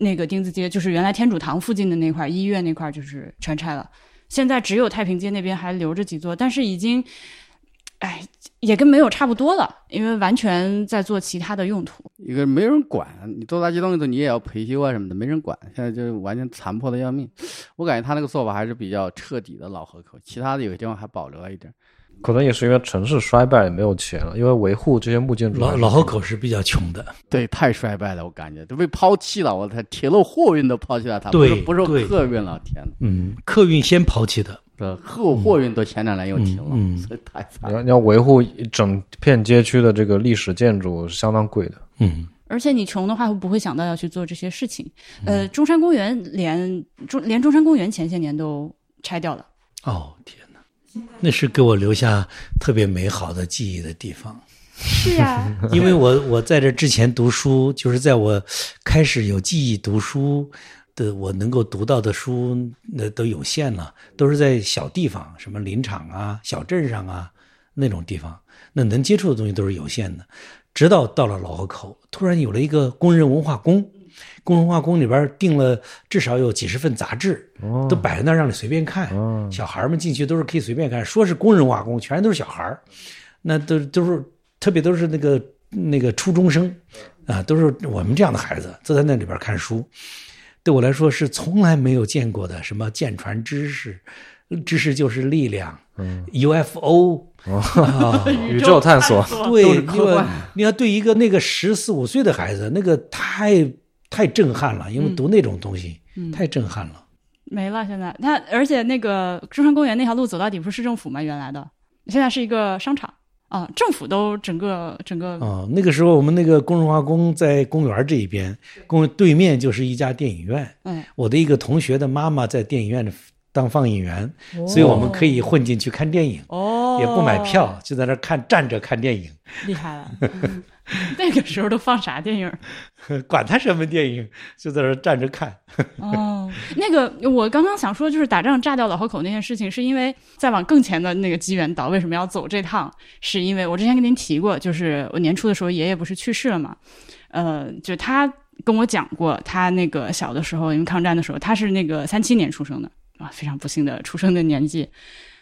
那个丁字街就是原来天主堂附近的那块儿医院那块儿，就是全拆了。现在只有太平街那边还留着几座，但是已经，哎，也跟没有差不多了，因为完全在做其他的用途。一个没人管，你做大机动你也要维修啊什么的，没人管。现在就完全残破的要命。我感觉他那个做法还是比较彻底的老河口，其他的有些地方还保留了一点。可能也是因为城市衰败，没有钱了。因为维护这些木建筑，老老河口是比较穷的。对，太衰败了，我感觉都被抛弃了。我的铁路货运都抛弃了，它不是不是客运了，天哪。嗯，客运先抛弃的，呃，货货运都前两年又停了，嗯，太惨。你要你要维护一整片街区的这个历史建筑，是相当贵的。嗯，而且你穷的话，会不会想到要去做这些事情？呃，中山公园连中连中山公园前些年都拆掉了。哦天。那是给我留下特别美好的记忆的地方。是啊，因为我我在这之前读书，就是在我开始有记忆读书的，我能够读到的书那都有限了，都是在小地方，什么林场啊、小镇上啊那种地方，那能接触的东西都是有限的。直到到了老河口，突然有了一个工人文化宫。工人文化宫里边订了至少有几十份杂志，都摆在那儿让你随便看。小孩们进去都是可以随便看，说是工人文化宫，全都是小孩那都都是特别都是那个那个初中生啊，都是我们这样的孩子，坐在那里边看书。对我来说是从来没有见过的，什么舰船知识，知识就是力量，UFO，宇宙探索，对，你要你要对一个那个十四五岁的孩子，那个太。太震撼了，因为读那种东西太震撼了。没了，现在它而且那个中山公园那条路走到底不是市政府吗？原来的，现在是一个商场啊，政府都整个整个。哦，那个时候我们那个工人化工在公园这一边，公对面就是一家电影院。嗯，我的一个同学的妈妈在电影院里当放映员，所以我们可以混进去看电影。哦，也不买票，就在那看站着看电影。厉害了。那个时候都放啥电影？管他什么电影，就在那站着看。哦，那个我刚刚想说，就是打仗炸掉老河口那件事情，是因为再往更前的那个机缘岛为什么要走这趟？是因为我之前跟您提过，就是我年初的时候爷爷不是去世了嘛？呃，就他跟我讲过，他那个小的时候，因为抗战的时候，他是那个三七年出生的啊，非常不幸的出生的年纪，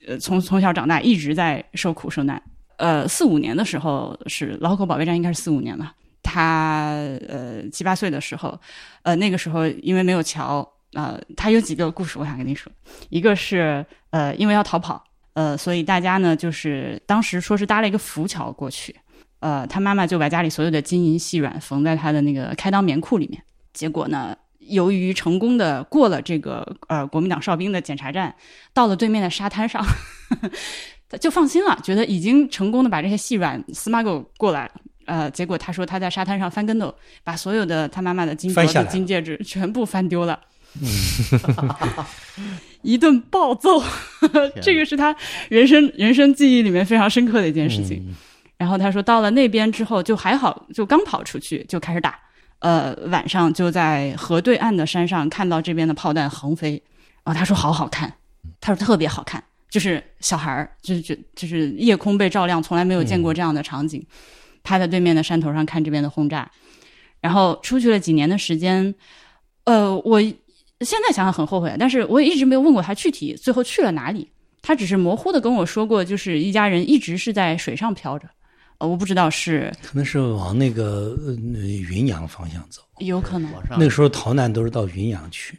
呃，从从小长大一直在受苦受难。呃四五年的时候是老口保卫战，应该是四五年吧。他呃七八岁的时候，呃那个时候因为没有桥，呃他有几个故事我想跟你说，一个是呃因为要逃跑，呃所以大家呢就是当时说是搭了一个浮桥过去，呃他妈妈就把家里所有的金银细软缝在他的那个开裆棉裤里面，结果呢由于成功的过了这个呃国民党哨兵的检查站，到了对面的沙滩上。他 就放心了，觉得已经成功的把这些细软 smuggle 过来了。呃，结果他说他在沙滩上翻跟头，把所有的他妈妈的金镯子、金戒指全部翻丢了。一顿暴揍，这个是他人生人生记忆里面非常深刻的一件事情。然后他说到了那边之后就还好，就刚跑出去就开始打。呃，晚上就在河对岸的山上看到这边的炮弹横飞，然后他说好好看，他说特别好看，就是小孩儿就是就就是夜空被照亮，从来没有见过这样的场景。趴在对面的山头上看这边的轰炸，然后出去了几年的时间，呃，我现在想想很后悔，但是我也一直没有问过他具体最后去了哪里。他只是模糊的跟我说过，就是一家人一直是在水上漂着，呃，我不知道是可能是往那个呃云阳方向走。有可能，那个时候逃难都是到云阳去，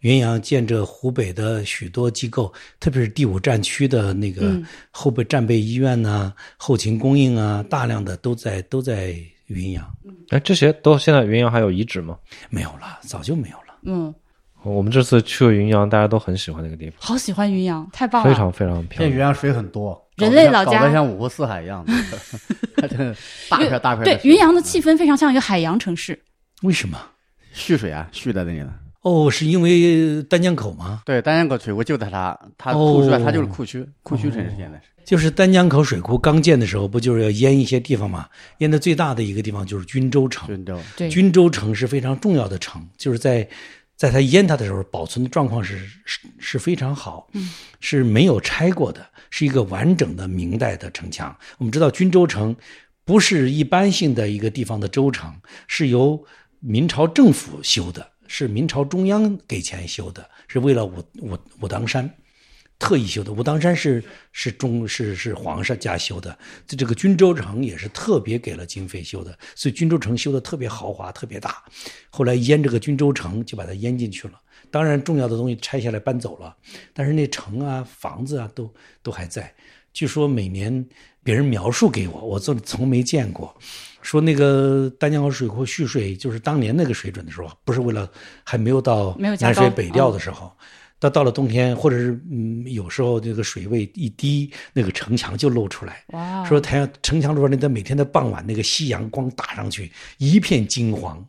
云阳见着湖北的许多机构，特别是第五战区的那个嗯后备战备医院呐、后勤供应啊，大量的都在都在云阳，哎，这些都现在云阳还有遗址吗？没有了，早就没有了。嗯，我们这次去了云阳，大家都很喜欢那个地方，好喜欢云阳，太棒了，非常非常漂亮。现在云阳水很多，人类老家搞得像五湖四海一样的 大片大片对云阳的气氛非常像一个海洋城市，为什么？蓄水啊，蓄在那里了。哦，是因为丹江口吗？对，丹江口水库就在它，它哦库区啊，它就是库区，库区城市现在是。就是丹江口水库刚建的时候，不就是要淹一些地方吗？淹的最大的一个地方就是均州城。均州，对，均州城是非常重要的城，就是在在它淹它的时候，保存的状况是是是非常好，嗯，是没有拆过的，是一个完整的明代的城墙。我们知道均州城不是一般性的一个地方的州城，是由明朝政府修的，是明朝中央给钱修的，是为了武武武当山。特意修的，武当山是是中是是皇上家修的，这这个均州城也是特别给了经费修的，所以均州城修的特别豪华，特别大。后来淹这个均州城，就把它淹进去了。当然，重要的东西拆下来搬走了，但是那城啊、房子啊都都还在。据说每年别人描述给我，我从从没见过，说那个丹江口水库蓄水就是当年那个水准的时候，不是为了还没有到南水北调的时候。到到了冬天，或者是嗯，有时候这个水位一低，那个城墙就露出来。哇，说太阳城墙上那的每天的傍晚，那个夕阳光打上去，一片金黄。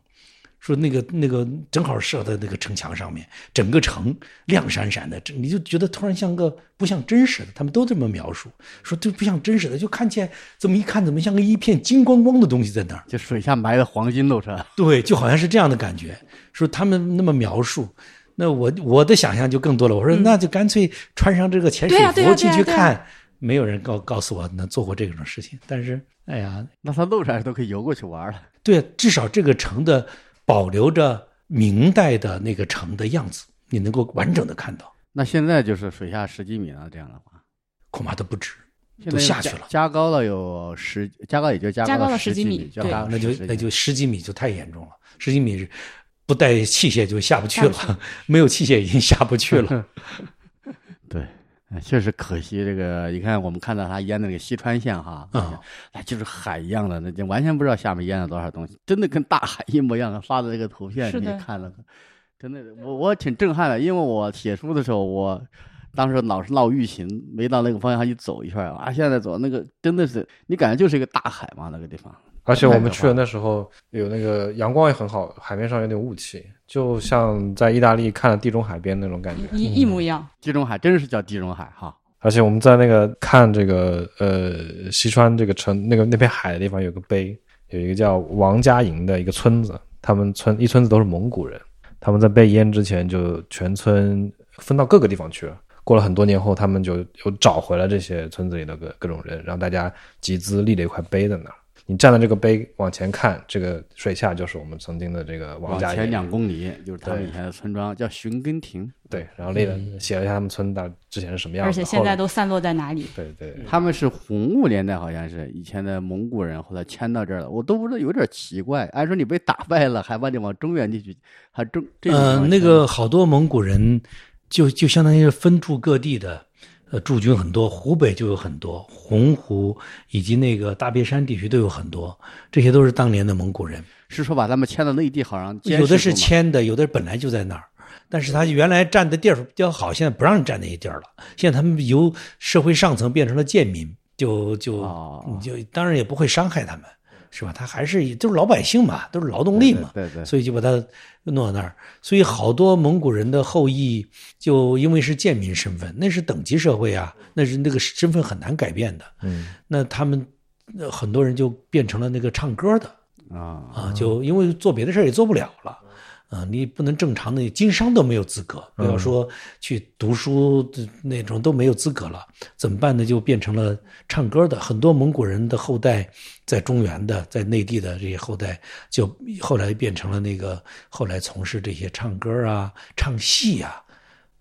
说那个那个正好射在那个城墙上面，整个城亮闪闪的，这你就觉得突然像个不像真实的。他们都这么描述，说这不像真实的，就看见这么一看，怎么像个一片金光光的东西在那儿。就水下埋的黄金露出来。对，就好像是这样的感觉。说他们那么描述，那我我的想象就更多了。我说那就干脆穿上这个潜水服进去看。没有人告告诉我能做过这种事情，但是哎呀，那他露出来都可以游过去玩了。对，至少这个城的保留着明代的那个城的样子，你能够完整的看到，那现在就是水下十几米了，这样的话，恐怕都不止，都下去了。加高了有十，加高也就加加高了了十几米对高了那就那就十几米就太严重了，十几米是不带器械就下不去了，没有器械已经下不去了。对，哎确实可惜。这个你看，我们看到他淹的那个西川县哈，啊那就是海一样的，那就完全不知道下面淹了多少东西，真的跟大海一模一样。发的这个图片你看了，真的，我我挺震撼的，因为我写书的时候，我当时老是闹疫情，没到那个方向上去走一圈啊，现在走那个真的是，你感觉就是一个大海嘛，那个地方。而且我们去的那时候有那个阳光也很好，海面上有点雾气，就像在意大利看了地中海边那种感觉。一一模一样。地中海真是叫地中海哈，而且我们在那个看这个呃西川这个城那个那片海的地方有个碑，有一个叫王家营的一个村子，他们村一村子都是蒙古人，他们在被淹之前就全村分到各个地方去了。过了很多年后，他们就又找回了这些村子里的各各种人，让大家集资立了一块碑在那儿。你站在这个碑往前看，这个水下就是我们曾经的这个王往前家。两公里就是他们以前的村庄，叫寻根亭。对，然后列了写了一下他们村大之前是什么样子，而且现在都散落在哪里？对对对他们是洪武年代，好像是以前的蒙古人，后来迁到这儿了。我都不知道，有点奇怪。按说你被打败了，还把你往中原地区，还中这种地呃，那个好多蒙古人就就相当于是分驻各地的，呃，驻军很多，湖北就有很多，洪湖以及那个大别山地区都有很多，这些都是当年的蒙古人，是说把他们迁到内地，好像有的是迁的，有的本来就在那儿。但是他原来占的地儿比较好，现在不让占那些地儿了。现在他们由社会上层变成了贱民，就就、哦你就当然也不会伤害他们，是吧？他还是都是老百姓嘛，都是劳动力嘛，对对对所以就把他弄到那儿。所以好多蒙古人的后裔就因为是贱民身份，那是等级社会啊，那是那个身份很难改变的。嗯，那他们呃很多人就变成了那个唱歌的啊，啊，就因为做别的事儿也做不了了。啊，你不能正常的经商都没有资格，不要说去读书的那种都没有资格了，怎么办呢？就变成了唱歌的。很多蒙古人的后代在中原的，在内地的这些后代，就后来变成了那个后来从事这些唱歌啊、唱戏啊，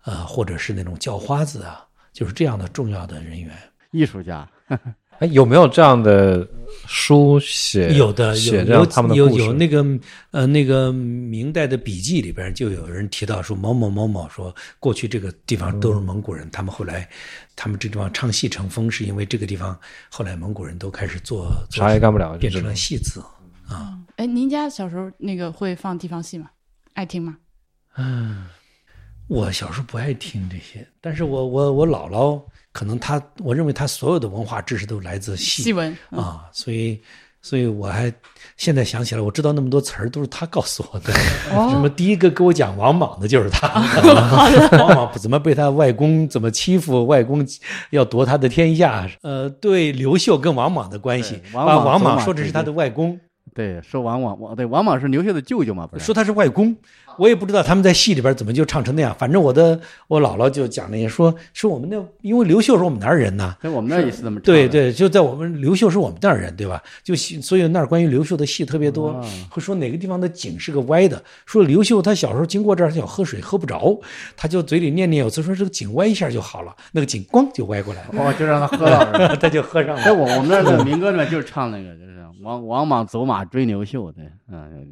呃，或者是那种叫花子啊，就是这样的重要的人员。艺术家，哎，有没有这样的书写？有的有有写这样他们的有故事有那个呃那个明代的笔记里边就有人提到说某某某某说过去这个地方都是蒙古人，他们后来他们这地方唱戏成风，是因为这个地方后来蒙古人都开始做做啥也干不了，变成了戏子啊。哎，您家小时候那个会放地方戏吗？爱听吗？我小时候不爱听这些，但是我我我姥姥可能她我认为她所有的文化知识都来自戏戏文嗯啊，所以，所以我还现在想起来，我知道那么多词儿都是她告诉我的。哦什么第一个给我讲王莽的就是他，王莽怎么被他外公怎么欺负，外公要夺他的天下。呃，对刘秀跟王莽的关系，王把王莽说成是他的外公，对，说王莽，王对王莽是刘秀的舅舅嘛，不是？说他是外公。我也不知道他们在戏里边怎么就唱成那样，反正我的我姥姥就讲那些说说我们那，因为刘秀是我们那儿人呐，在我们那儿也是这么唱对，对，就在我们刘秀是我们那儿人，对吧？就戏所以那儿关于刘秀的戏特别多，哦会说哪个地方的井是个歪的，说刘秀他小时候经过这儿，他想喝水喝不着，他就嘴里念念有词，说这个井歪一下就好了，那个井咣就歪过来了，哦，就让他喝了。他就喝上在了。我我们那儿的民歌里面就是唱那个，就是王王莽走马追刘秀，对，嗯，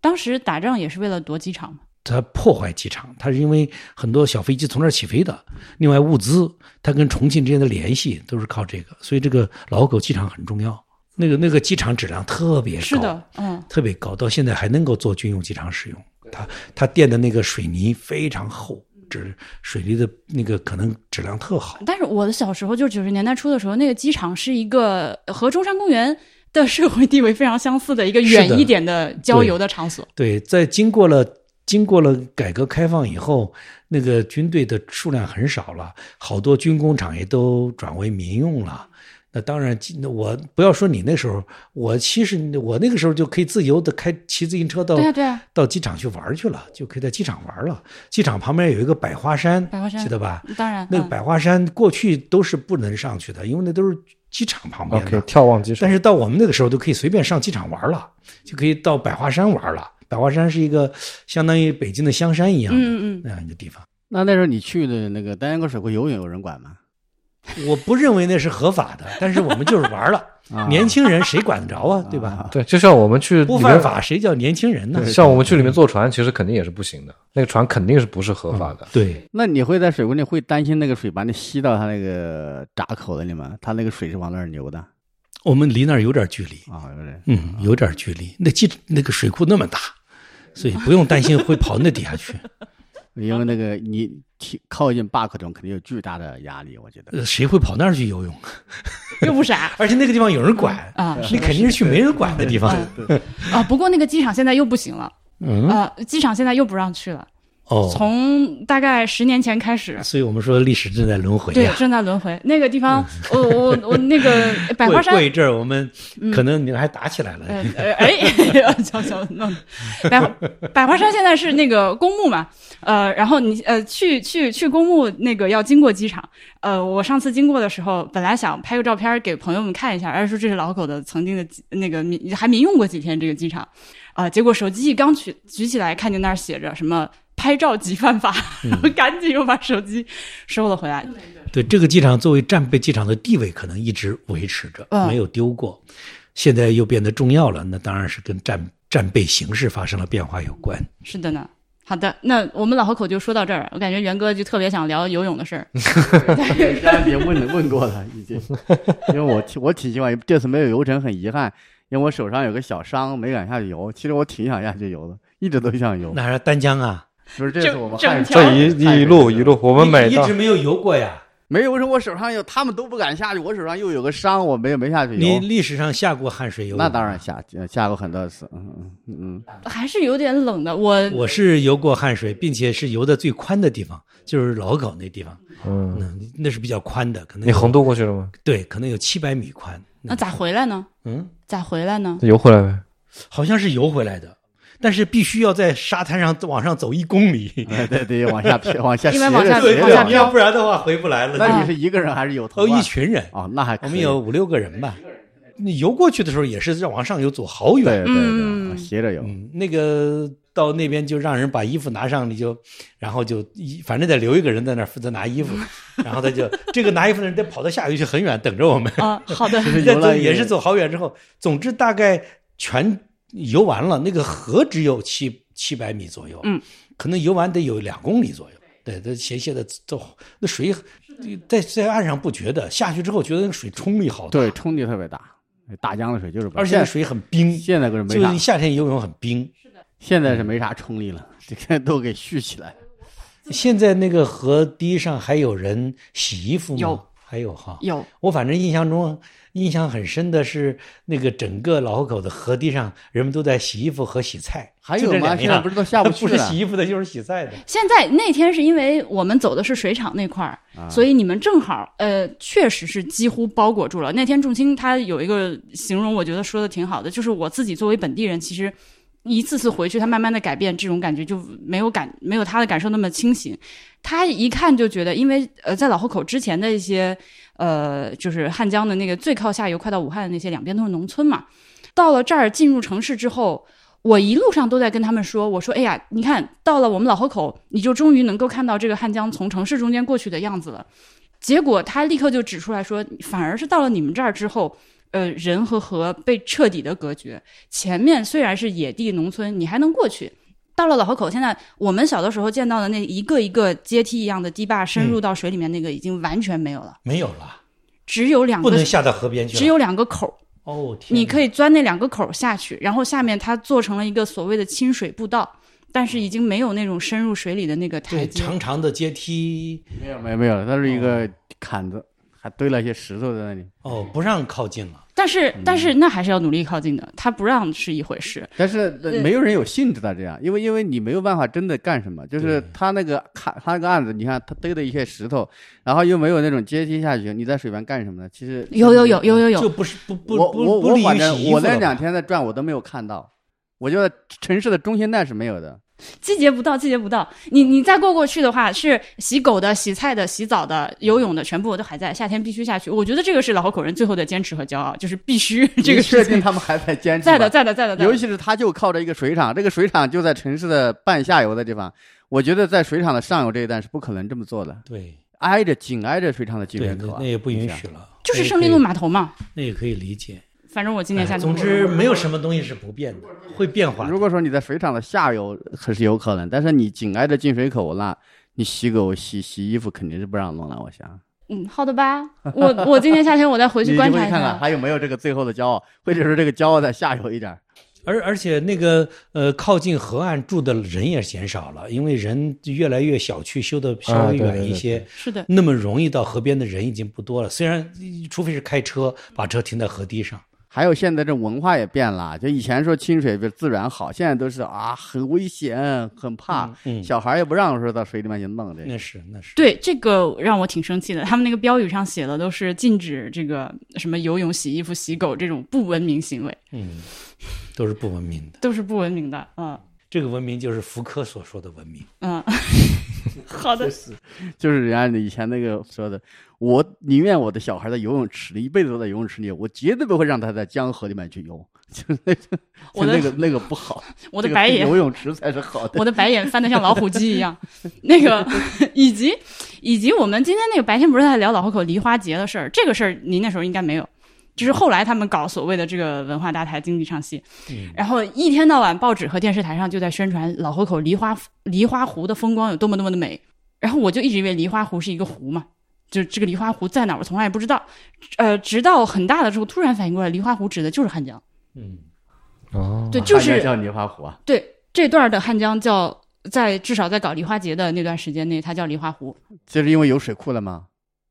当时打仗也是为了夺机场嘛。他破坏机场，他是因为很多小飞机从那儿起飞的，另外物资，他跟重庆之间的联系都是靠这个，所以这个老狗机场很重要。那个那个机场质量特别高，是的，嗯，特别高，到现在还能够做军用机场使用。它它垫的那个水泥非常厚，质水泥的那个可能质量特好。但是我的小时候，就九十年代初的时候，那个机场是一个和中山公园的社会地位非常相似的一个远一点的郊游的场所。对，在经过了经过了改革开放以后，那个军队的数量很少了，好多军工厂也都转为民用了。那当然，我不要说你那时候，我其实我那个时候就可以自由的开骑自行车到对啊，对啊，到机场去玩去了，就可以在机场玩了。机场旁边有一个百花山，百花山记得吧？当然，嗯那个百花山过去都是不能上去的，因为那都是机场旁边的。OK 眺望机场但。是到我们那个时候都可以随便上机场玩了，就可以到百花山玩了。百花山是一个相当于北京的香山一样的嗯嗯嗯，那样一个地方。那那时候你去的那个丹阳沟水库游泳有人管吗？我不认为那是合法的，但是我们就是玩了。啊年轻人谁管得着啊？对吧？对，就像我们去里面，不犯法，谁叫年轻人呢？像我们去里面坐船，其实肯定也是不行的，那个船肯定是不是合法的。对，那你会在水库里会担心那个水把你吸到它那个闸口子里吗？它那个水是往那儿流的我们离那儿有点距离，啊，有点。嗯，有点距离。那机那个水库那么大，所以不用担心会跑那底下去。因为那个你提靠近坝克中肯定有巨大的压力，我觉得。呃谁会跑那儿去游泳？又不傻 而且那个地方有人管，啊你肯定是去没人管的地方。啊！不过那个机场现在又不行了，嗯，啊，机场现在又不让去了。哦，从大概十年前开始，所以我们说历史正在轮回对，。正在轮回。那个地方，我我我那个 百花山过过，一阵儿，我们可能你们还打起来了。哎，悄悄弄百花百花山现在是那个公墓嘛，呃，然后你呃去去去公墓那个要经过机场，呃，我上次经过的时候，本来想拍个照片给朋友们看一下，而说这是老狗的曾经的那个民还民用过几天这个机场，啊、结果手机一刚举举起来，看见那儿写着什么。拍照即犯法，然后 赶紧又把手机收了回来。对这个机场作为战备机场的地位，可能一直维持着，嗯没有丢过。现在又变得重要了，那当然是跟战战备形势发生了变化有关。是的呢。好的，那我们老河口就说到这儿。我感觉元哥就特别想聊游泳的事儿。刚才也问问过了，已经，因为我挺我挺希望这次没有游成，很遗憾，因为我手上有个小伤，没敢下去游。其实我挺想下去游的，一直都想游。那还是丹江啊，不是这次我们汉这一一路一路，我们每一直没有游过呀？没有，为什么我手上有，他们都不敢下去，我手上又有个伤，我没有没下去游。你历史上下过汗水游泳？那当然。下下过很多次，嗯嗯嗯，还是有点冷的。我我是游过汗水，并且是游的最宽的地方，就是老口那地方。嗯，嗯，那是比较宽的，可能你横渡过去了吗？对，可能有七百米宽。那咋回来呢？嗯，咋回来呢？游回来呗。好像是游回来的，但是必须要在沙滩上往上走一公里，哎对对，往下飘，往下斜着一般往下斜着往下要不然的话回不来了。那你是一个人还是有头哦，一群人，啊，那还可以我们有五六个人吧。你游过去的时候也是要往上游，走好远。对对对，嗯斜着游。嗯，那个到那边就让人把衣服拿上，你就，然后就一反正得留一个人在那儿负责拿衣服，然后他就这个拿衣服的人得跑到下游去很远等着我们，啊，好的，也是走好远之后，总之大概全游完了，那个河只有七七百米左右，嗯，可能游完得有两公里左右，对，它斜斜的走，那水在在岸上不觉得，下去之后觉得那个水冲力好大，对，冲力特别大。大江的水就是而且那水很冰，现在可是没啥就是，夏天游泳很冰。是的现在是没啥冲力了，这个都给蓄起来了。现在那个河堤上还有人洗衣服吗？有，还有哈。有我反正印象中印象很深的是，那个整个老河口的河堤上，人们都在洗衣服和洗菜。还有吗？就这两样现在不是都下不去不是？洗衣服的，就是洗菜的。现在那天是因为我们走的是水厂那块儿，啊所以你们正好呃，确实是几乎包裹住了。那天仲卿他有一个形容，我觉得说的挺好的，就是我自己作为本地人，其实一次次回去，他慢慢的改变，这种感觉就没有感没有他的感受那么清醒。他一看就觉得，因为呃，在老河口之前的一些呃，就是汉江的那个最靠下游，快到武汉的那些两边都是农村嘛，到了这儿进入城市之后。我一路上都在跟他们说，我说，哎呀，你看到了我们老河口，你就终于能够看到这个汉江从城市中间过去的样子了。结果他立刻就指出来说，反而是到了你们这儿之后，呃，人和河被彻底的隔绝。前面虽然是野地农村，你还能过去。到了老河口，现在我们小的时候见到的那一个一个阶梯一样的堤坝深入到水里面，那个已经完全没有了，没有了，只有两个不能，下到河边去了。只有两个口儿，哦，天你可以钻那两个口儿下去，然后下面它做成了一个所谓的清水步道，但是已经没有那种深入水里的那个台对阶。长长的阶梯没有没有没有，它是一个坎子，还堆了一些石头在那里。哦，不让靠近了。但是嗯但是那还是要努力靠近的，他不让是一回事。但是呃没有人有兴致的这样，因为因为你没有办法真的干什么，就是他那个看他那个案子，你看他堆的一些石头，然后又没有那种阶梯下去，你在水边干什么呢？其实有有有有有有，就不是不不我不不利于我我反正洗衣服我那两天在转，我都没有看到。我觉得城市的中心带是没有的，季节不到，季节不到。你你再过过去的话，是洗狗的、洗菜的、洗澡的、游泳的，全部都还在。夏天必须下去。我觉得这个是老河口人最后的坚持和骄傲，就是必须这个事情。确定他们还在坚持在的，在的，在的，在的。尤其是他就靠着一个水厂，这个水厂就在城市的半下游的地方。我觉得在水厂的上游这一段是不可能这么做的，对挨着紧挨着水厂的进对，水口、那也不允许了。就是胜利路码头嘛。那也可以理解。反正我今年夏哎天。总之，没有什么东西是不变的，会变化。如果说你在水厂的下游可是有可能，但是你紧挨着进水口，那你洗狗、洗洗衣服肯定是不让弄了。我想，嗯，好的吧。我我今年夏天我再回去 观察一下看看。还有没有这个最后的骄傲，或者说这个骄傲在下游一点。而而且那个呃，靠近河岸住的人也减少了，因为人越来越小区修的稍微啊对对对远一些，是的，那么容易到河边的人已经不多了。虽然除非是开车把车停在河堤上，还有现在这文化也变了，就以前说清水比自然好，现在都是啊很危险，很怕，嗯，小孩也不让说到水里面去弄这个。那是那是，对这个让我挺生气的，他们那个标语上写的都是禁止这个什么游泳、洗衣服、洗狗这种不文明行为，嗯，都是不文明的。都是不文明的。嗯这个文明就是福柯所说的文明。嗯，好的，就是人家以前那个说的，我宁愿我的小孩在游泳池里一辈子都在游泳池里，我绝对不会让他在江河里面去游。就是那个，那个那个不好，我的白眼这个游泳池才是好的。我的白眼翻得像老虎机一样。那个，以及以及我们今天那个白天不是在聊老河口梨花节的事儿，这个事儿您那时候应该没有。就是后来他们搞所谓的这个文化大台经济唱戏，嗯。然后一天到晚报纸和电视台上就在宣传老河口梨花梨花湖的风光有多么多么的美，然后我就一直以为梨花湖是一个湖嘛，就这个梨花湖在哪儿我从来也不知道，呃，直到很大的时候突然反应过来，梨花湖指的就是汉江，嗯，哦，对，就是叫梨花湖啊，对这段的汉江叫在至少在搞梨花节的那段时间内，它叫梨花湖。就是因为有水库了吗？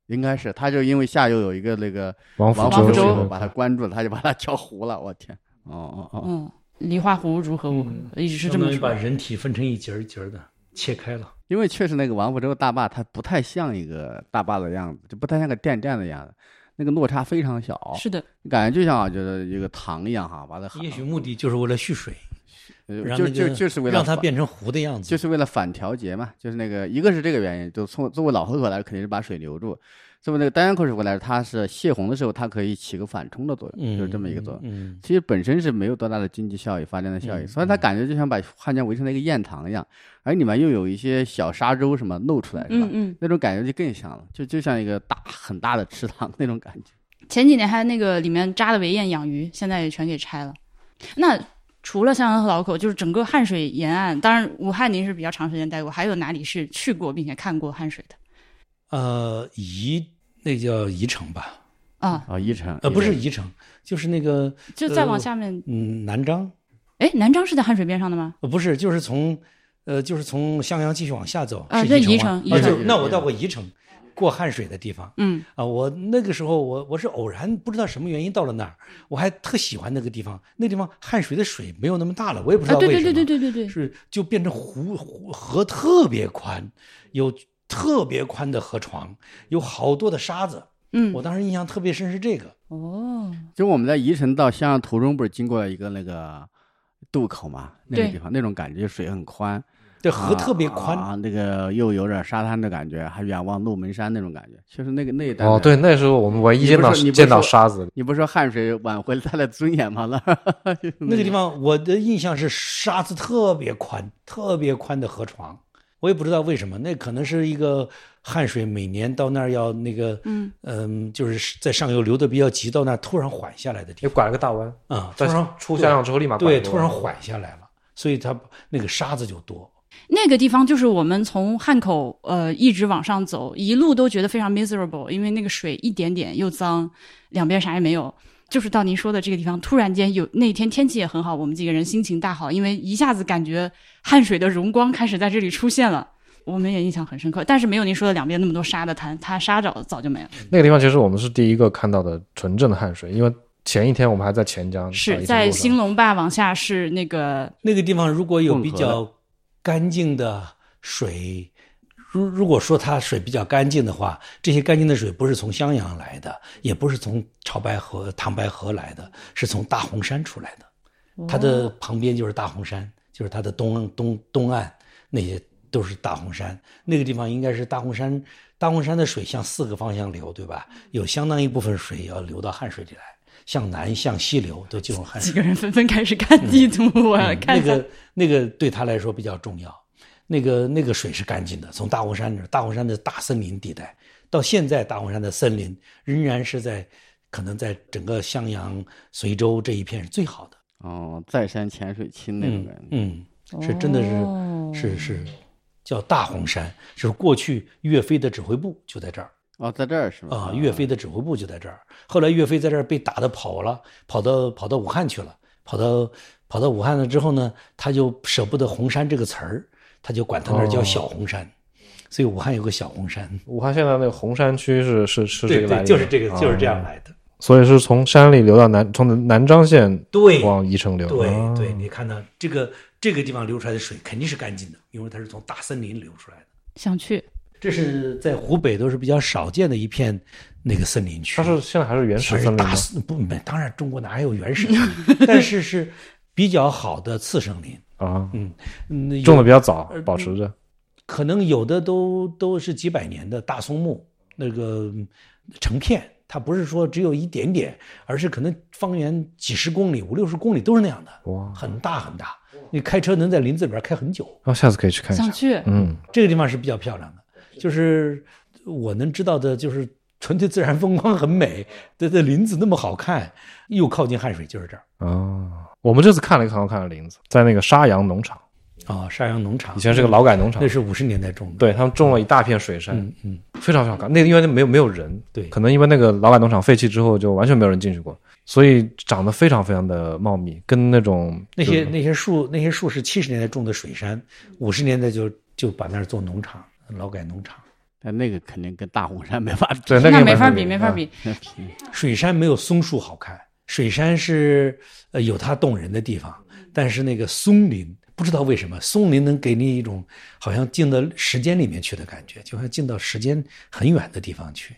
应该是，他就因为下游有一个那个王府王王府州州把他关住了，他就把他叫湖了。我天，哦哦哦，嗯，梨花湖如何如何，一直是这相么把人体分成一节儿一节儿的切开了。因为确实那个王福州大坝，它不太像一个大坝的样子，就不太像个电站的样子，那个落差非常小，是的，感觉就像就是一个塘一样哈，把它也许目的就是为了蓄水，呃就就就是为了让它变成湖的样子。就是为了反调节嘛，就是那个一个是这个原因，就从作为老河口来说，肯定是把水留住；作为那个丹阳口水湖来说，它是泄洪的时候，它可以起个反冲的作用，嗯，就是这么一个作用。嗯，其实本身是没有多大的经济效益、发电的效益，嗯所以它感觉就像把汉江围成了一个堰塘一样，而里面又有一些小沙洲什么露出来，是吧？嗯嗯。那种感觉就更像了，就就像一个大很大的池塘那种感觉。前几年还那个里面扎的围堰养鱼，现在也全给拆了。那除了襄阳和老口，就是整个汉水沿岸，当然武汉您是比较长时间待过，还有哪里是去过并且看过汉水的？呃，宜那叫宜城吧？啊，啊，宜城呃，不是宜宜城，就是那个就再往下面，嗯南漳，哎，南漳是在汉水边上的吗？呃，不是，就是从呃，就是从襄阳继续往下走，啊对是宜宜城宜啊，城就那我到过宜城，过汉水的地方嗯啊。我那个时候我我是偶然不知道什么原因到了那儿，我还特喜欢那个地方。那地方汉水的水没有那么大了，我也不知啊，道为什么。对对对对对对对，是就变成湖湖河特别宽，有特别宽的河床，有好多的沙子。嗯我当时印象特别深是这个。哦，就我们在宜城到襄阳途中，不是经过了一个那个渡口嘛？那个地方那种感觉，水很宽，对，河特别宽，啊，那个又有点沙滩的感觉，还远望鹿门山那种感觉，其实那个那一带。哦，对，，那时候我们唯一你见到见到沙子，你不是说汗水挽回了他的尊严吗？那 那个地方我的印象是沙子特别宽，特别宽的河床。我也不知道为什么，那可能是一个汗水每年到那儿要那个，嗯嗯，就是在上游流的比较急，到那儿突然缓下来的地也拐了个大弯，方啊，突在然出襄阳之后立马拐对，突然缓下来了，所以它那个沙子就多。那个地方就是我们从汉口呃一直往上走，一路都觉得非常 miserable，因为那个水一点点又脏，两边啥也没有。就是到您说的这个地方，突然间有那天天气也很好，我们几个人心情大好，因为一下子感觉汉水的荣光开始在这里出现了，我们也印象很深刻。但是没有您说的两边那么多沙的滩，它沙早早就没了。那个地方其实我们是第一个看到的纯正的汉水，因为前一天我们还在钱江，是在兴隆坝往下是那个那个地方如果有比较干净的水，如如果说它水比较干净的话，这些干净的水不是从襄阳来的，也不是从潮白河、唐白河来的，是从大洪山出来的。它的旁边就是大洪山，就是它的东东东岸那些都是大洪山。那个地方应该是大洪山，大洪山的水向四个方向流，对吧？有相当一部分水要流到汉水里来，向南向西流都进入汉水几。个人纷纷开始看地图，我嗯看那个那个对他来说比较重要。那个那个水是干净的，从大洪山那儿，大洪山的大森林地带，到现在大洪山的森林仍然是在可能在整个襄阳、随州这一片是最好的。哦，在山浅水清那种嗯感觉。嗯，是真的是、哦是是叫大洪山，就是过去岳飞的指挥部就在这儿。哦，在这儿是吧？啊，岳飞的指挥部就在这儿。后来岳飞在这儿被打的跑了，跑到跑到武汉去了，跑到跑到武汉了之后呢，他就舍不得“红山”这个词儿，他就管他那儿叫哦小红山，所以武汉有个小红山。武汉现在那个红山区是是是这对对，个来历，就是这个，就是这样哦来的。所以是从山里流到南，从南漳县对往宜城流。对啊对，你看到这个这个地方流出来的水肯定是干净的，因为它是从大森林流出来的。想去，这是在湖北都是比较少见的一片那个森林区。它是现在还是原始森林吗大？森不，没当然中国哪还有原始森林，但是是比较好的次生林。啊，嗯，嗯种的比较早，保持着。可能有的都都是几百年的大松木，那个嗯成片，它不是说只有一点点，而是可能方圆几十公里、五六十公里都是那样的，哇，很大很大。你开车能在林子里边开很久。然后下次可以去看一下。想去，嗯，这个地方是比较漂亮的，就是我能知道的，就是纯粹自然风光很美，这这林子那么好看，又靠近汉水，就是这儿啊，我们这次看了一个很好看的林子，在那个沙洋农场，啊、沙洋农场以前是个劳改农场那，是五十年代种的，对他们种了一大片水杉，嗯嗯，非常非常好看。那个因为没有没有人，对可能因为那个劳改农场废弃之后，就完全没有人进去过，所以长得非常非常的茂密，跟那种那些那些树那些树是七十年代种的水杉，五十年代就就把那儿做农场，劳改农场。但那个肯定跟大红山没法比。对那个没法比，没法比。水杉没有松树好看，水杉是呃有它动人的地方，但是那个松林不知道为什么，松林能给你一种好像进到时间里面去的感觉，就像进到时间很远的地方去。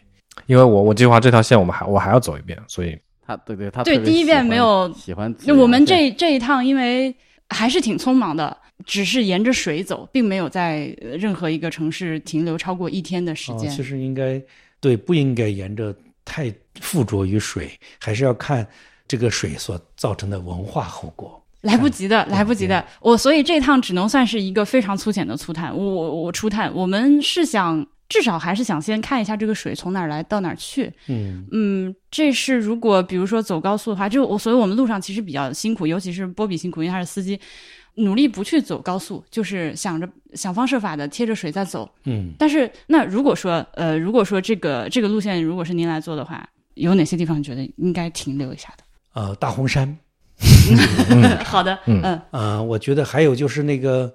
因为我我计划这条线我们还我还要走一遍，所以他对对，他对第一遍没有喜欢我们这这一趟，因为还是挺匆忙的，只是沿着水走，并没有在呃任何一个城市停留超过一天的时哦，间。其实应该对，不应该沿着太附着于水，还是要看这个水所造成的文化后果。来不及的，来不及的。我所以这趟只能算是一个非常粗浅的粗探。我我我初探，我们是想至少还是想先看一下这个水从哪儿来到哪儿去。嗯嗯，这是如果比如说走高速的话，就我所以我们路上其实比较辛苦，尤其是波比辛苦，因为他是司机，努力不去走高速，就是想着想方设法的贴着水在走。嗯，但是那如果说呃，如果说这个这个路线如果是您来做的话，有哪些地方你觉得应该停留一下的？呃，大红山，好的，嗯嗯啊，我觉得还有就是那个，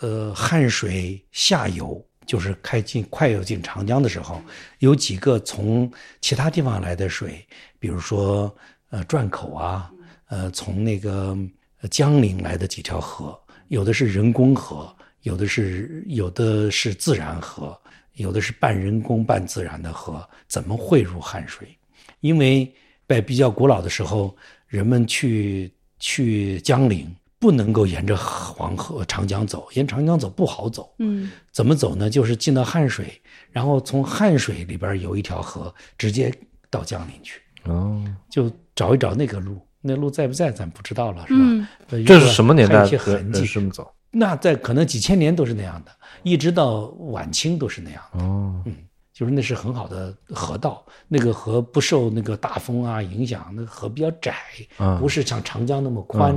呃，汉水下游，就是开进快要进长江的时候，有几个从其他地方来的水，比如说呃转口啊，呃从那个江陵来的几条河，有的是人工河，有的是有的是自然河，有的是半人工半自然的河，怎么汇入汉水？因为在比较古老的时候，人们去去江陵不能够沿着黄河、长江走，沿长江走不好走。嗯怎么走呢？就是进到汉水，然后从汉水里边有一条河，直接到江陵去，哦，就找一找那个路。那路在不在，咱不知道了，是吧？这是什么年代痕迹？这么走？那在可能几千年都是那样的，一直到晚清都是那样的。哦，就是那是很好的河道，那个河不受那个大风啊影响，那个河比较窄，啊不是像长江那么宽，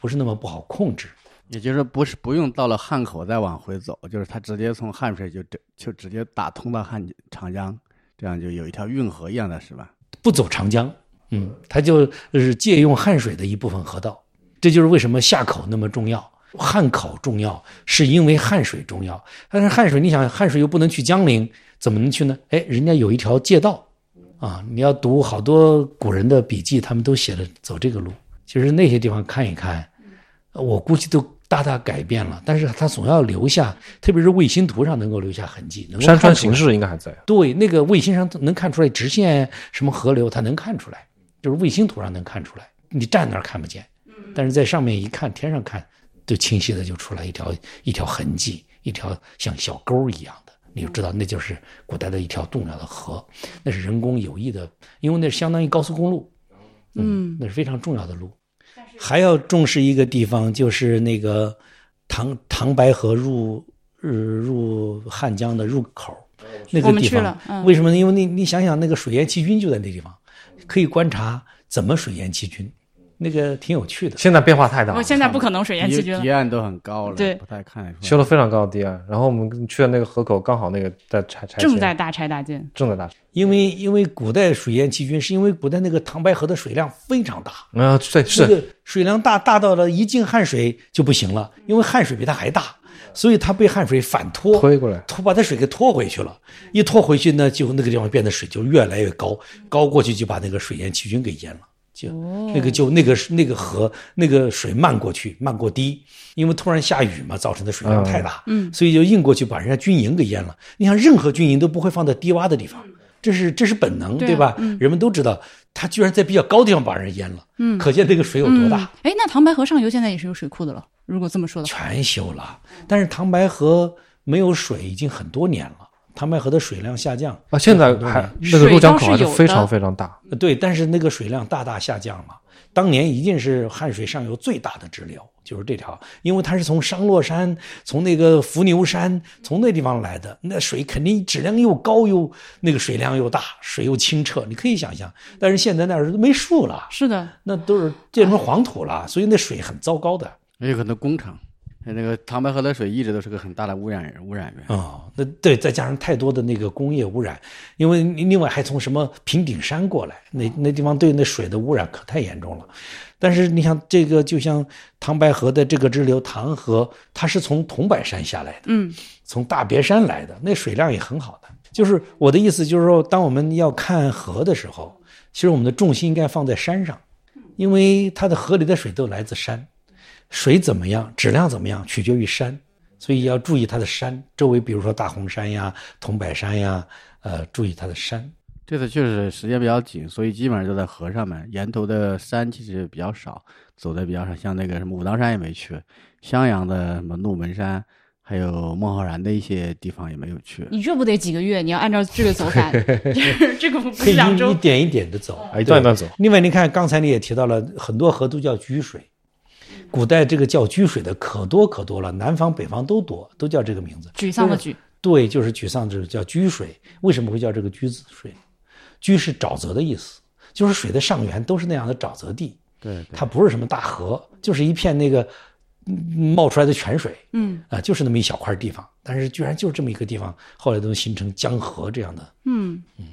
不是那么不好控制。也就是说不是不用到了汉口再往回走，就是它直接从汉水就直就直接打通到汉长江，这样就有一条运河一样的是吧？不走长江，嗯，它就是借用汉水的一部分河道。这就是为什么夏口那么重要，汉口重要，是因为汉水重要。但是汉水，你想汉水又不能去江陵，怎么能去呢？哎，人家有一条借道，啊，你要读好多古人的笔记，他们都写了走这个路。其实那些地方看一看，我估计都大大改变了，但是它总要留下，特别是卫星图上能够留下痕迹，能山川形势应该还在。对，那个卫星上能看出来直线什么河流，它能看出来，就是卫星图上能看出来，你站那儿看不见，但是在上面一看，天上看，就清晰的就出来一条一条痕迹，一条像小沟一样的，你就知道那就是古代的一条重要的河，那是人工有意的，因为那是相当于高速公路，嗯那是非常重要的路。还要重视一个地方，就是那个唐唐白河入呃入汉江的入口，那个地方嗯为什么呢？因为你你想想，那个水淹七军就在那地方，可以观察怎么水淹七军，那个挺有趣的。现在变化太大了，我现在不可能水淹七堤军了堤。岸都很高了，对不太看得出来。修了非常高的堤岸，然后我们去的那个河口刚好那个在拆拆正在大拆大建，正在大拆，因为因为古代水淹七军，是因为古代那个唐白河的水量非常大，啊，是个水量大大到了一进汉水就不行了，因为汉水比它还大，所以它被汉水反拖推过来，拖把它水给拖回去了。一拖回去呢，就那个地方变得水就越来越高，高过去就把那个水淹七军给淹了。就那个就那个那个河那个水漫过去，漫过堤，因为突然下雨嘛，造成的水量太大，嗯，所以就硬过去把人家军营给淹了。你想，任何军营都不会放在低洼的地方，这是这是本能，对吧？人们都知道，他居然在比较高地方把人淹了，嗯，可见那个水有多大。哎，那唐白河上游现在也是有水库的了。如果这么说的话，全修了，但是唐白河没有水已经很多年了。唐白河的水量下降啊，现在还那个入江口还是非常非常大。对，但是那个水量大大下降了。当年一定是汉水上游最大的支流，就是这条，因为它是从商洛山、从那个伏牛山、从那地方来的，那水肯定质量又高又那个水量又大，水又清澈，你可以想象。但是现在那儿都没树了，是的，那都是变成黄土了，所以那水很糟糕的。也有很多工厂。那个唐白河的水一直都是个很大的污染污染源啊，那对，再加上太多的那个工业污染，因为另外还从什么平顶山过来，那那地方对那水的污染可太严重了。但是你想，这个就像唐白河的这个支流唐河，它是从桐柏山下来的，嗯，从大别山来的，那水量也很好的。就是我的意思，就是说，当我们要看河的时候，其实我们的重心应该放在山上，因为它的河里的水都来自山。水怎么样，质量怎么样，取决于山，所以要注意它的山周围，比如说大红山呀、桐柏山呀，呃，注意它的山。这次确实时间比较紧，所以基本上就在河上面，沿途的山其实比较少，走的比较少。像那个什么武当山也没去，襄阳的什么鹿门山，还有孟浩然的一些地方也没有去。你这不得几个月？你要按照这个走法，这个不可以两周，一点一点的走，一段一段走。另外，你看刚才你也提到了，很多河都叫居水。古代这个叫居水的可多可多了，南方北方都多，都叫这个名字。沮丧的沮，对，就是沮丧，就是叫居水。为什么会叫这个居子水？居是沼泽的意思，就是水的上源都是那样的沼泽地。对，它不是什么大河，就是一片那个冒出来的泉水。嗯，啊，就是那么一小块地方，但是居然就这么一个地方，后来都形成江河这样的。嗯嗯，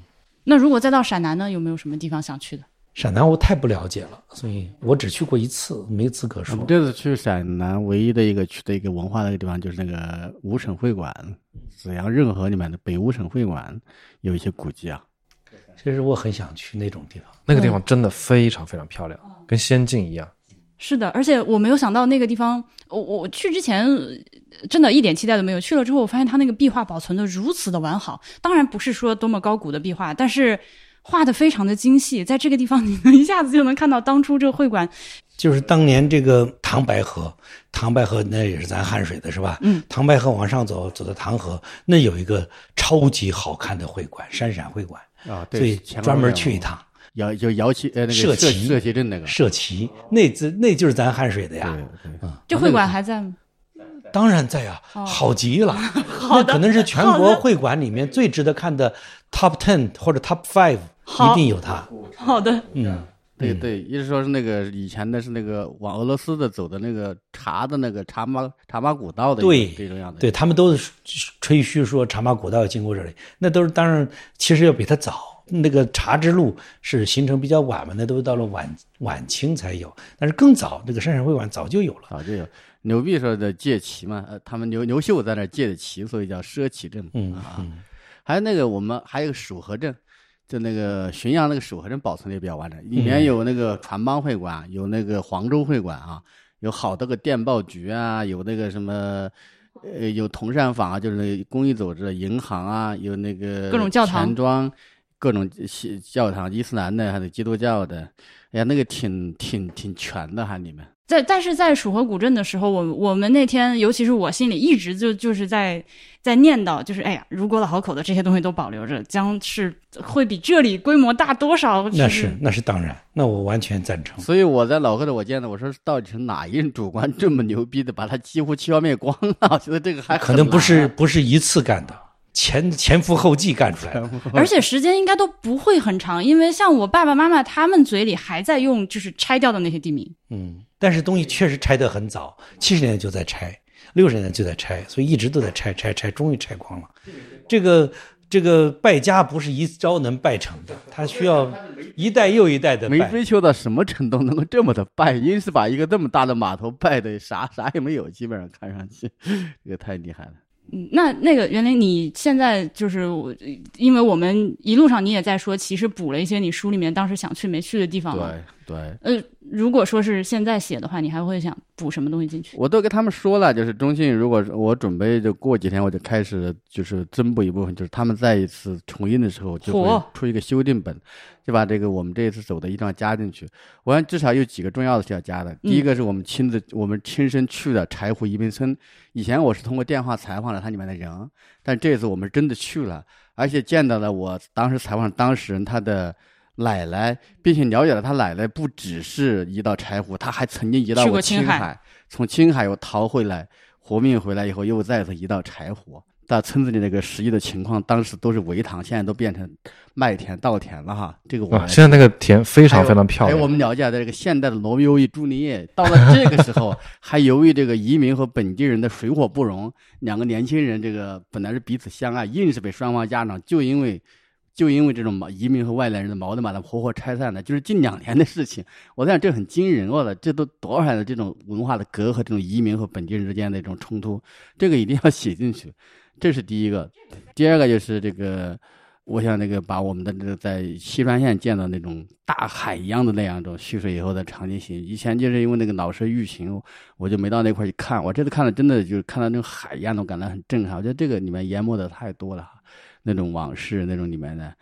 那如果再到陕南呢？有没有什么地方想去的？陕南我太不了解了，所以我只去过一次，没资格说。我们这次去陕南唯一的一个去的一个文化的一个地方，就是那个五省会馆，紫阳任河里面的北五省会馆有一些古迹啊。其实我很想去那种地方，那个地方真的非常非常漂亮，跟仙境一样。是的，而且我没有想到那个地方，我我去之前真的一点期待都没有。去了之后，我发现它那个壁画保存的如此的完好，当然不是说多么高古的壁画，但是。画的非常的精细，在这个地方你能一下子就能看到当初这个会馆，就是当年这个唐白河，唐白河那也是咱汉水的是吧？嗯，唐白河往上走，走到唐河，那有一个超级好看的会馆——山陕会馆啊，所以专门去一趟。摇就摇旗呃那个社旗社旗镇那个社旗，那这那就是咱汉水的呀。对，这会馆还在吗？当然在啊，好极了。那可能是全国会馆里面最值得看的 top ten 或者 top five。一定有它。好的，嗯，对对，意思说是那个以前的是那个往俄罗斯的走的那个茶的那个茶马茶马古道的对这种样子，对他们都是吹嘘说茶马古道经过这里，那都是当然，其实要比它早。那个茶之路是形成比较晚嘛，那都到了晚晚清才有，但是更早，这个山陕会馆早就有了，早就有。牛壁说的借旗嘛，呃，他们牛牛秀在那借的旗，所以叫奢旗镇。嗯啊，还有那个我们还有蜀河镇。就那个浔阳那个蜀河镇保存的也比较完整，里面有那个船帮会馆，有那个黄州会馆啊，有好多个电报局啊，有那个什么，呃，有同善坊啊，就是那公益组织的银行啊，有那个各种教堂、钱庄，各种教堂，伊斯兰的还有基督教的，哎呀，那个挺挺挺全的哈，里面。在但是在蜀河古镇的时候，我我们那天，尤其是我心里一直就就是在在念叨，就是哎呀，如果老河口的这些东西都保留着，将是会比这里规模大多少？那是那是当然，那我完全赞成。所以我在老河的我见到，我说到底是哪一任主官这么牛逼的，把它几乎消灭光了？我觉得这个还可能不是不是一次干的。前前赴后继干出来的，而且时间应该都不会很长，因为像我爸爸妈妈他们嘴里还在用就是拆掉的那些地名。嗯，但是东西确实拆得很早，七十年代就在拆，六十年代就在拆，所以一直都在拆拆拆，终于拆光了。这个这个败家不是一朝能败成的，他需要一代又一代的没。追求到什么程度能够这么的败，因是把一个这么大的码头败的啥啥也没有，基本上看上去，这个太厉害了。嗯，那那个袁林，你现在就是我，因为我们一路上你也在说，其实补了一些你书里面当时想去没去的地方嘛。对对，呃，如果说是现在写的话，你还会想补什么东西进去？我都跟他们说了，就是中信，如果我准备就过几天我就开始就是增补一部分，就是他们再一次重印的时候就会出一个修订本，就把这个我们这一次走的一定要加进去。我想至少有几个重要的是要加的。第一个是我们亲自我们亲身去的柴胡宜宾村，以前我是通过电话采访了他里面的人，但这次我们真的去了，而且见到了我当时采访当事人他的。奶奶，并且了解了他奶奶不只是一道柴胡，他还曾经移到过过青青海从青海又逃回来，活命回来以后又再次移到柴胡。到村子里那个实际的情况，当时都是围塘，现在都变成麦田、稻田了哈。这个我啊，现在那个田非常非常漂还有我。们了解的这个现代的罗密欧与朱丽叶，到了这个时候，还由于这个移民和本地人的水火不容，两个年轻人这个本来是彼此相爱，硬是被双方家长就因为就因为这种矛移民和外来人的矛盾把它活活拆散了，就是近两年的事情。我在想这很惊人哦了，这都多少的这种文化的隔阂，这种移民和本地人之间的一种冲突，这个一定要写进去，这是第一个。第二个就是这个。我想那个把我们的这个在西川县见到那种大海一样的那样一种蓄水以后的场景写，以前就是因为那个老是疫情，我就没到那块去看。我这次看了，真的就是看到那种海一样的，感到很震撼。我觉得这个里面淹没的太多了，那种往事那种里面的。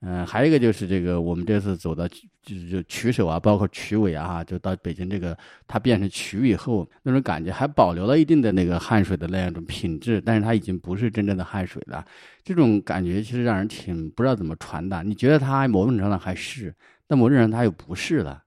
嗯、还有一个就是这个，我们这次走到就是就曲首啊，包括曲尾啊，就到北京这个，它变成曲以后，那种感觉还保留了一定的那个汉水的那样一种品质，但是它已经不是真正的汉水了。这种感觉其实让人挺不知道怎么传达。你觉得它某种程度上还是，但某种程度上它又不是了。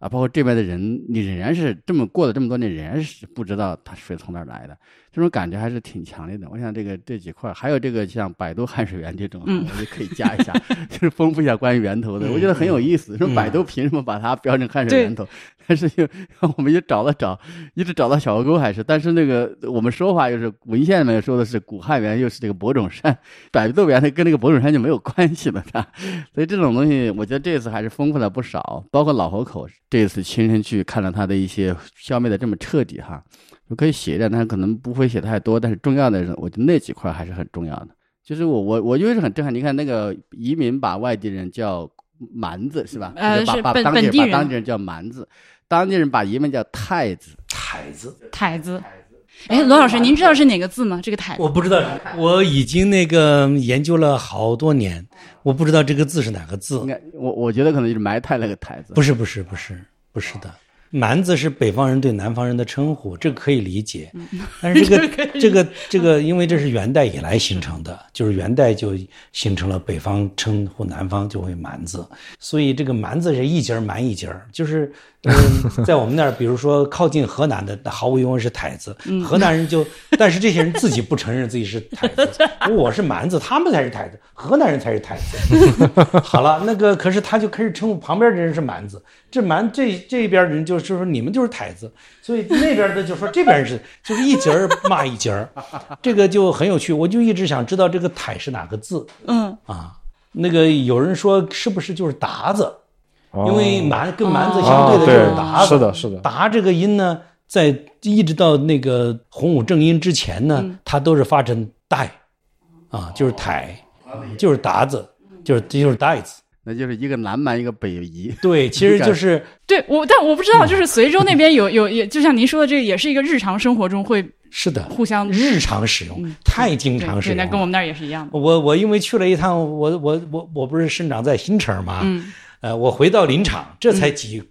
啊，包括这边的人，你仍然是这么过了这么多年，仍然是不知道它水从哪儿来的，这种感觉还是挺强烈的。我想这个这几块儿，还有这个像百度汉水源这种，嗯我就可以加一下，就是丰富一下关于源头的，我觉得很有意思。说百度凭什么把它标成汉水源头？但是又 我们就找了找，一直找到小河沟还是，但是那个我们说法又是文献里面说的是古汉源，又是这个博种山，百度源它跟那个博种山就没有关系了，它。所以这种东西，我觉得这次还是丰富了不少，包括老河口这次亲身去看了它的一些消灭的这么彻底哈，就可以写一点，但是可能不会写太多，但是重要的是，我觉得那几块还是很重要的。就是我我我就是很震撼，你看那个移民把外地人叫蛮子是吧？呃是本把当地本地人把当地人叫蛮子，当地人把移民叫太子。太子，太子。哎，罗老师，您知道是哪个字吗？这个台。我不知道，我已经那个研究了好多年，我不知道这个字是哪个字应。该我我觉得可能就是埋汰那个太子。不是不是不是不是的，蛮子是北方人对南方人的称呼，这 个可以理解。但是这个这个这个，因为这是元代以来形成的，就是元代就形成了北方称呼南方就会蛮子，所以这个蛮子是一节儿蛮一节儿，就是。嗯，在我们那儿，比如说靠近河南的，毫无疑问是台子。河南人就，但是这些人自己不承认自己是台子，我是蛮子，他们才是台子，河南人才是台子。好了，那个可是他就开始称呼旁边的人是蛮子，这蛮这这边人就是说你们就是台子，所以那边的就说这边人是就是一节儿骂一节儿，这个就很有趣。我就一直想知道这个台是哪个字嗯，啊？那个有人说是不是就是达子？哦因为蛮跟蛮字相对的就是达子，是的，是的，达这个音呢，在一直到那个洪武正音之前呢，它都是发成带，啊，就是台，就是达子，就是这就是带子。那就是一个南蛮，一个北夷。对，其实就是 对我，但我不知道，就是 随州那边有有也，就像您说的，这个也是一个日常生活中会是的，互相日常使用，太经常使用，那。跟我们那儿也是一样的。我我因为去了一趟，我我我我不是生长在新城嘛，嗯，呃，我回到林场，这才几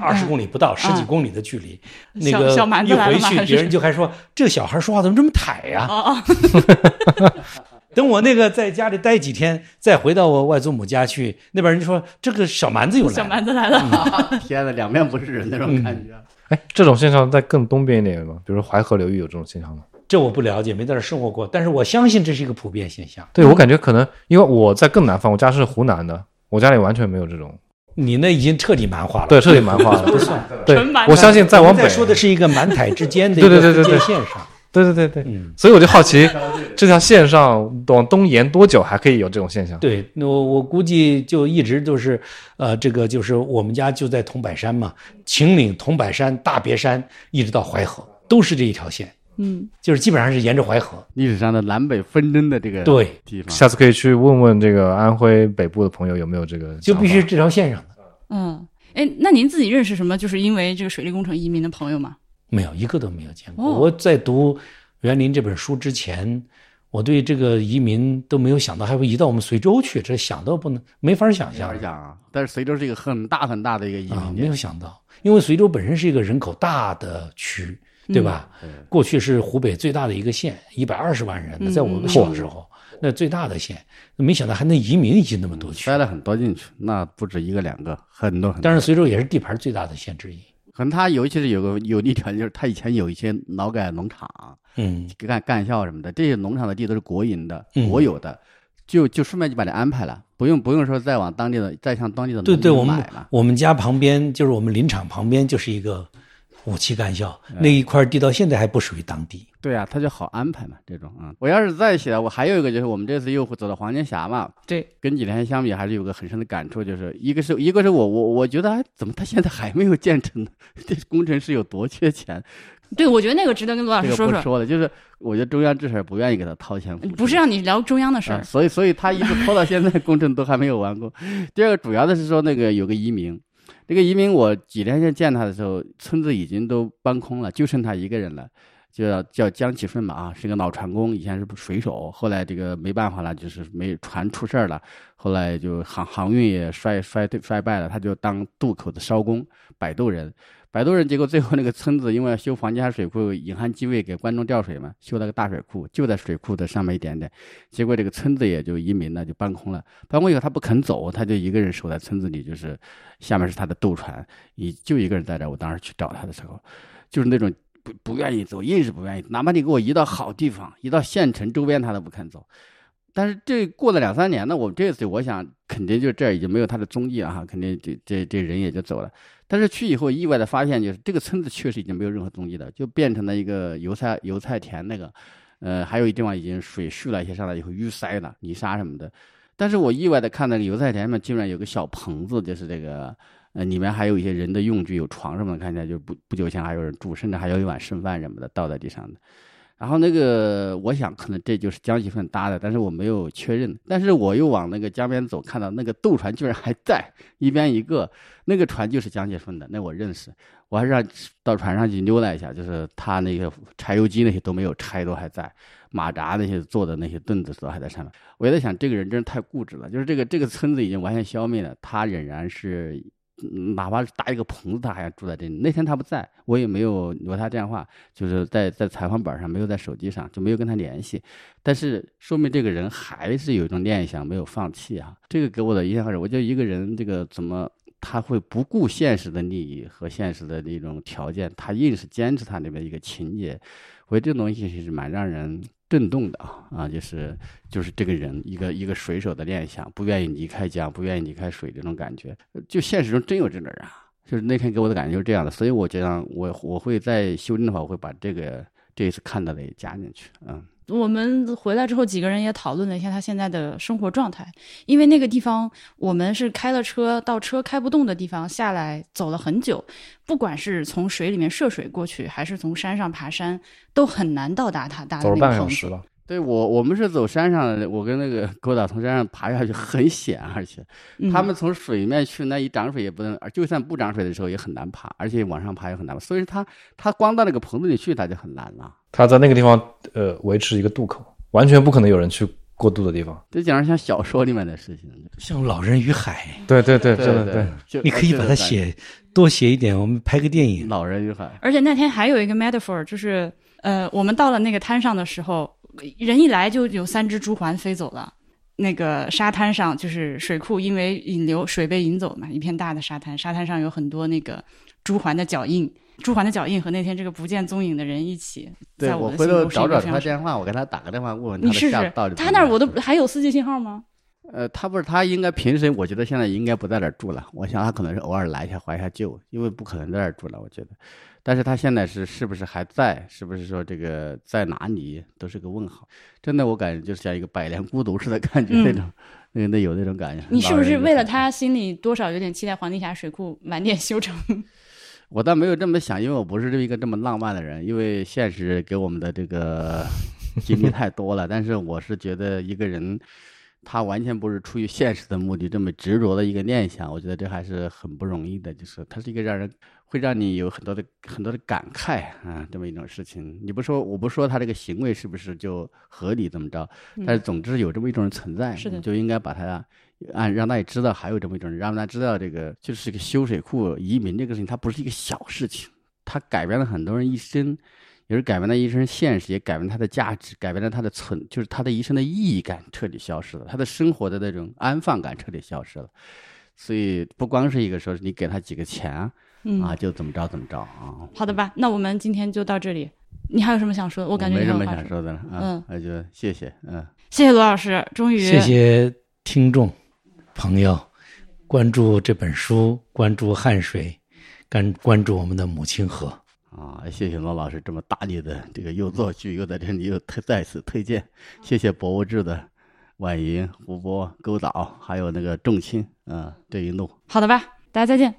二十公里不到，十几嗯公里的距离，那个小蛮子一回去，别人就还说这个小孩说话怎么这么抬呀、哦哦，等我那个在家里待几天，再回到我外祖母家去，那边人就说这个小蛮子又来了小。蛮子来了。天呐，两面不是人那种感觉。哎，这种现象在更东边一点有吗？比如淮河流域有这种现象吗？这我不了解，没在这生活过，但是我相信这是一个普遍现象。对我感觉可能因为我在更南方，我家是湖南的，我家里完全没有这种，你那已经彻底蛮化了。对，彻底蛮化了。不算。对，我相信再往北我们，说的是一个蛮台之间的一对个对对对对界线上。对对对对，嗯，所以我就好奇，这条线上往东延多久还可以有这种现象？对，那我我估计就一直都是，呃，这个就是我们家就在桐柏山嘛，秦岭、桐柏山、大别山，一直到淮河，都是这一条线，嗯，就是基本上是沿着淮河。历史上的南北纷争的这个对。地方，下次可以去问问这个安徽北部的朋友有没有这个，就必须这条线上的，嗯，哎，那您自己认识什么？就是因为这个水利工程移民的朋友吗？没有一个都没有见过。哦。我在读园林这本书之前，我对这个移民都没有想到还会移到我们随州去，这想都不能没法想象。但是随州是一个很大很大的一个移啊，民点。没有，想到，因为随州本身是一个人口大的区，对吧？嗯过去是湖北最大的一个县，一百二十万人，那在我们小时候，那最大的县，没想到还能移民移那么多去塞。了很多进去，那不止一个两个，很多很多。但是，随州也是地盘最大的县之一。可能他尤其是有个有利条件，就是他以前有一些劳改农场、嗯，干干校什么的，这些农场的地都是国营的、嗯国有的，就就顺便就把你安排了，不用不用说再往当地的再向当地的对对，农我们民买了。我们家旁边就是我们林场旁边就是一个武器干校，那一块地到现在还不属于当地。对啊，他就好安排嘛，这种啊、我要是再写，我还有一个就是我们这次又走到黄金峡嘛，对，跟几年相比还是有个很深的感触，就是一个是一个是我我我觉得哎怎么他现在还没有建成呢？这工程师有多缺钱？对，我觉得那个值得跟罗老师说说，个说的，就是我觉得中央至少不愿意给他掏钱，不是让你聊中央的事儿啊，，所以所以他一直拖到现在，工程都还没有完工。第二个主要的是说那个有个移民，这个移民我几天前见他的时候，村子已经都搬空了，就剩他一个人了。就叫叫江启顺嘛啊，是个老船工，以前是水手，后来这个没办法了，就是没船出事了，后来就航航运也衰衰衰败了，他就当渡口的艄工，摆渡人。摆渡人，结果最后那个村子因为要修黄金海水库，引汉济渭给关中调水嘛，修了个大水库，就在水库的上面一点点。结果这个村子也就移民了，就搬空了。搬空以后，他不肯走，他就一个人守在村子里，就是下面是他的渡船，一就一个人在这。我当时去找他的时候，就是那种不不愿意走，硬是不愿意，哪怕你给我移到好地方，移到县城周边，他都不肯走。但是这过了两三年呢，我这次我想肯定就这儿已经没有他的踪迹了哈，肯定这这这人也就走了。但是去以后意外的发现，就是这个村子确实已经没有任何踪迹了，就变成了一个油菜油菜田那个，呃，还有一地方已经水蓄了一些上来以后淤塞了泥沙什么的。但是我意外的看那个油菜田上面竟然有个小棚子，就是这个呃里面还有一些人的用具，有床什么的，看起来就不不久前还有人住，甚至还有一碗剩饭什么的倒在地上的。然后那个，我想可能这就是江启顺搭的，但是我没有确认。但是我又往那个江边走，看到那个渡船居然还在，一边一个，那个船就是江启顺的，那我认识。我还让到船上去溜达一下，就是他那个柴油机那些都没有拆，都还在，马扎那些坐的那些凳子都还在上面。我也在想，这个人真是太固执了，就是这个这个村子已经完全消灭了，他仍然是。哪怕搭一个棚子，他还要住在这里。那天他不在，我也没有留他电话，就是在在采访本上，没有在手机上，就没有跟他联系。但是说明这个人还是有一种念想，没有放弃啊。这个给我的印象是，我觉得一个人这个怎么他会不顾现实的利益和现实的那种条件，他硬是坚持他那边一个情节。我觉得这种东西是蛮让人震动的啊啊，就是就是这个人一个一个水手的念想，不愿意离开江，不愿意离开水这种感觉，就现实中真有这种人啊。就是那天给我的感觉就是这样的，所以我觉得我我会在修正的话，我会把这个这一次看到的也加进去，嗯。我们回来之后，几个人也讨论了一下他现在的生活状态，因为那个地方我们是开了车到车开不动的地方下来走了很久，不管是从水里面涉水过去，还是从山上爬山，都很难到达他搭的走了半那个棚子。个小时了。对我，我们是走山上的，我跟那个 狗导从山上爬下去，很险，而且嗯他们从水面去，那一涨水也不能，就算不涨水的时候也很难爬，而且往上爬也很难爬，所以他他光到那个棚子里去，他就很难了。他在那个地方呃维持一个渡口，完全不可能有人去过渡的地方。这简直像小说里面的事情。像《老人与海对对对，真的对你可以把它。写多写一点，我们拍个电影。老人与海，而且那天还有一个 metaphor，就是呃，我们到了那个滩上的时候，人一来就有三只朱鹮飞走了。那个沙滩上就是水库，因为引流水被引走嘛，一片大的沙滩，沙滩上有很多那个朱鹮的脚印，朱鹮的脚印和那天这个不见踪影的人一起，对我回头找找他电话，我给他打个电话问问他的你试试下到底，他那儿我都还有四 G 信号吗？呃，他不是，他应该平时，我觉得现在应该不在这儿住了。我想他可能是偶尔来一下怀一下旧，因为不可能在这儿住了，我觉得。但是他现在是是不是还在？是不是说这个在哪里都是个问号？真的，我感觉就是像一个百年孤独似的感觉那种，那那有那种感觉。你是不是为了他心里多少有点期待黄帝峡水库晚点修成？我倒没有这么想，因为我不是这么一个这么浪漫的人，因为现实给我们的这个经历太多了。但是我是觉得一个人，他完全不是出于现实的目的，这么执着的一个念想，我觉得这还是很不容易的。就是他是一个让人会让你有很多的很多的感慨啊，这么一种事情。你不说，我不说他这个行为是不是就合理怎么着，但是总之有这么一种人存在，你就应该把他按让大家知道还有这么一种人，让大家知道这个就是一个修水库移民这个事情，它不是一个小事情，它改变了很多人一生，也是改变了一生现实，也改变了他的价值，改变了他的存，就是他的一生的意义感彻底消失了，他的生活的那种安放感彻底消失了。所以不光是一个说是你给他几个钱嗯，啊，就怎么着怎么着啊，好的吧，那我们今天就到这里。你还有什么想说的？我感觉没什么想说的了啊嗯，那就谢谢，嗯。谢谢罗老师，终于谢谢听众朋友关注这本书，关注汗水，关关注我们的母亲河。啊，谢谢罗老师这么大力的这个又作剧又在这里又推再次推荐，谢谢博物志的婉莹、胡波、勾导，还有那个仲卿，啊，这一路。好的吧，大家再见。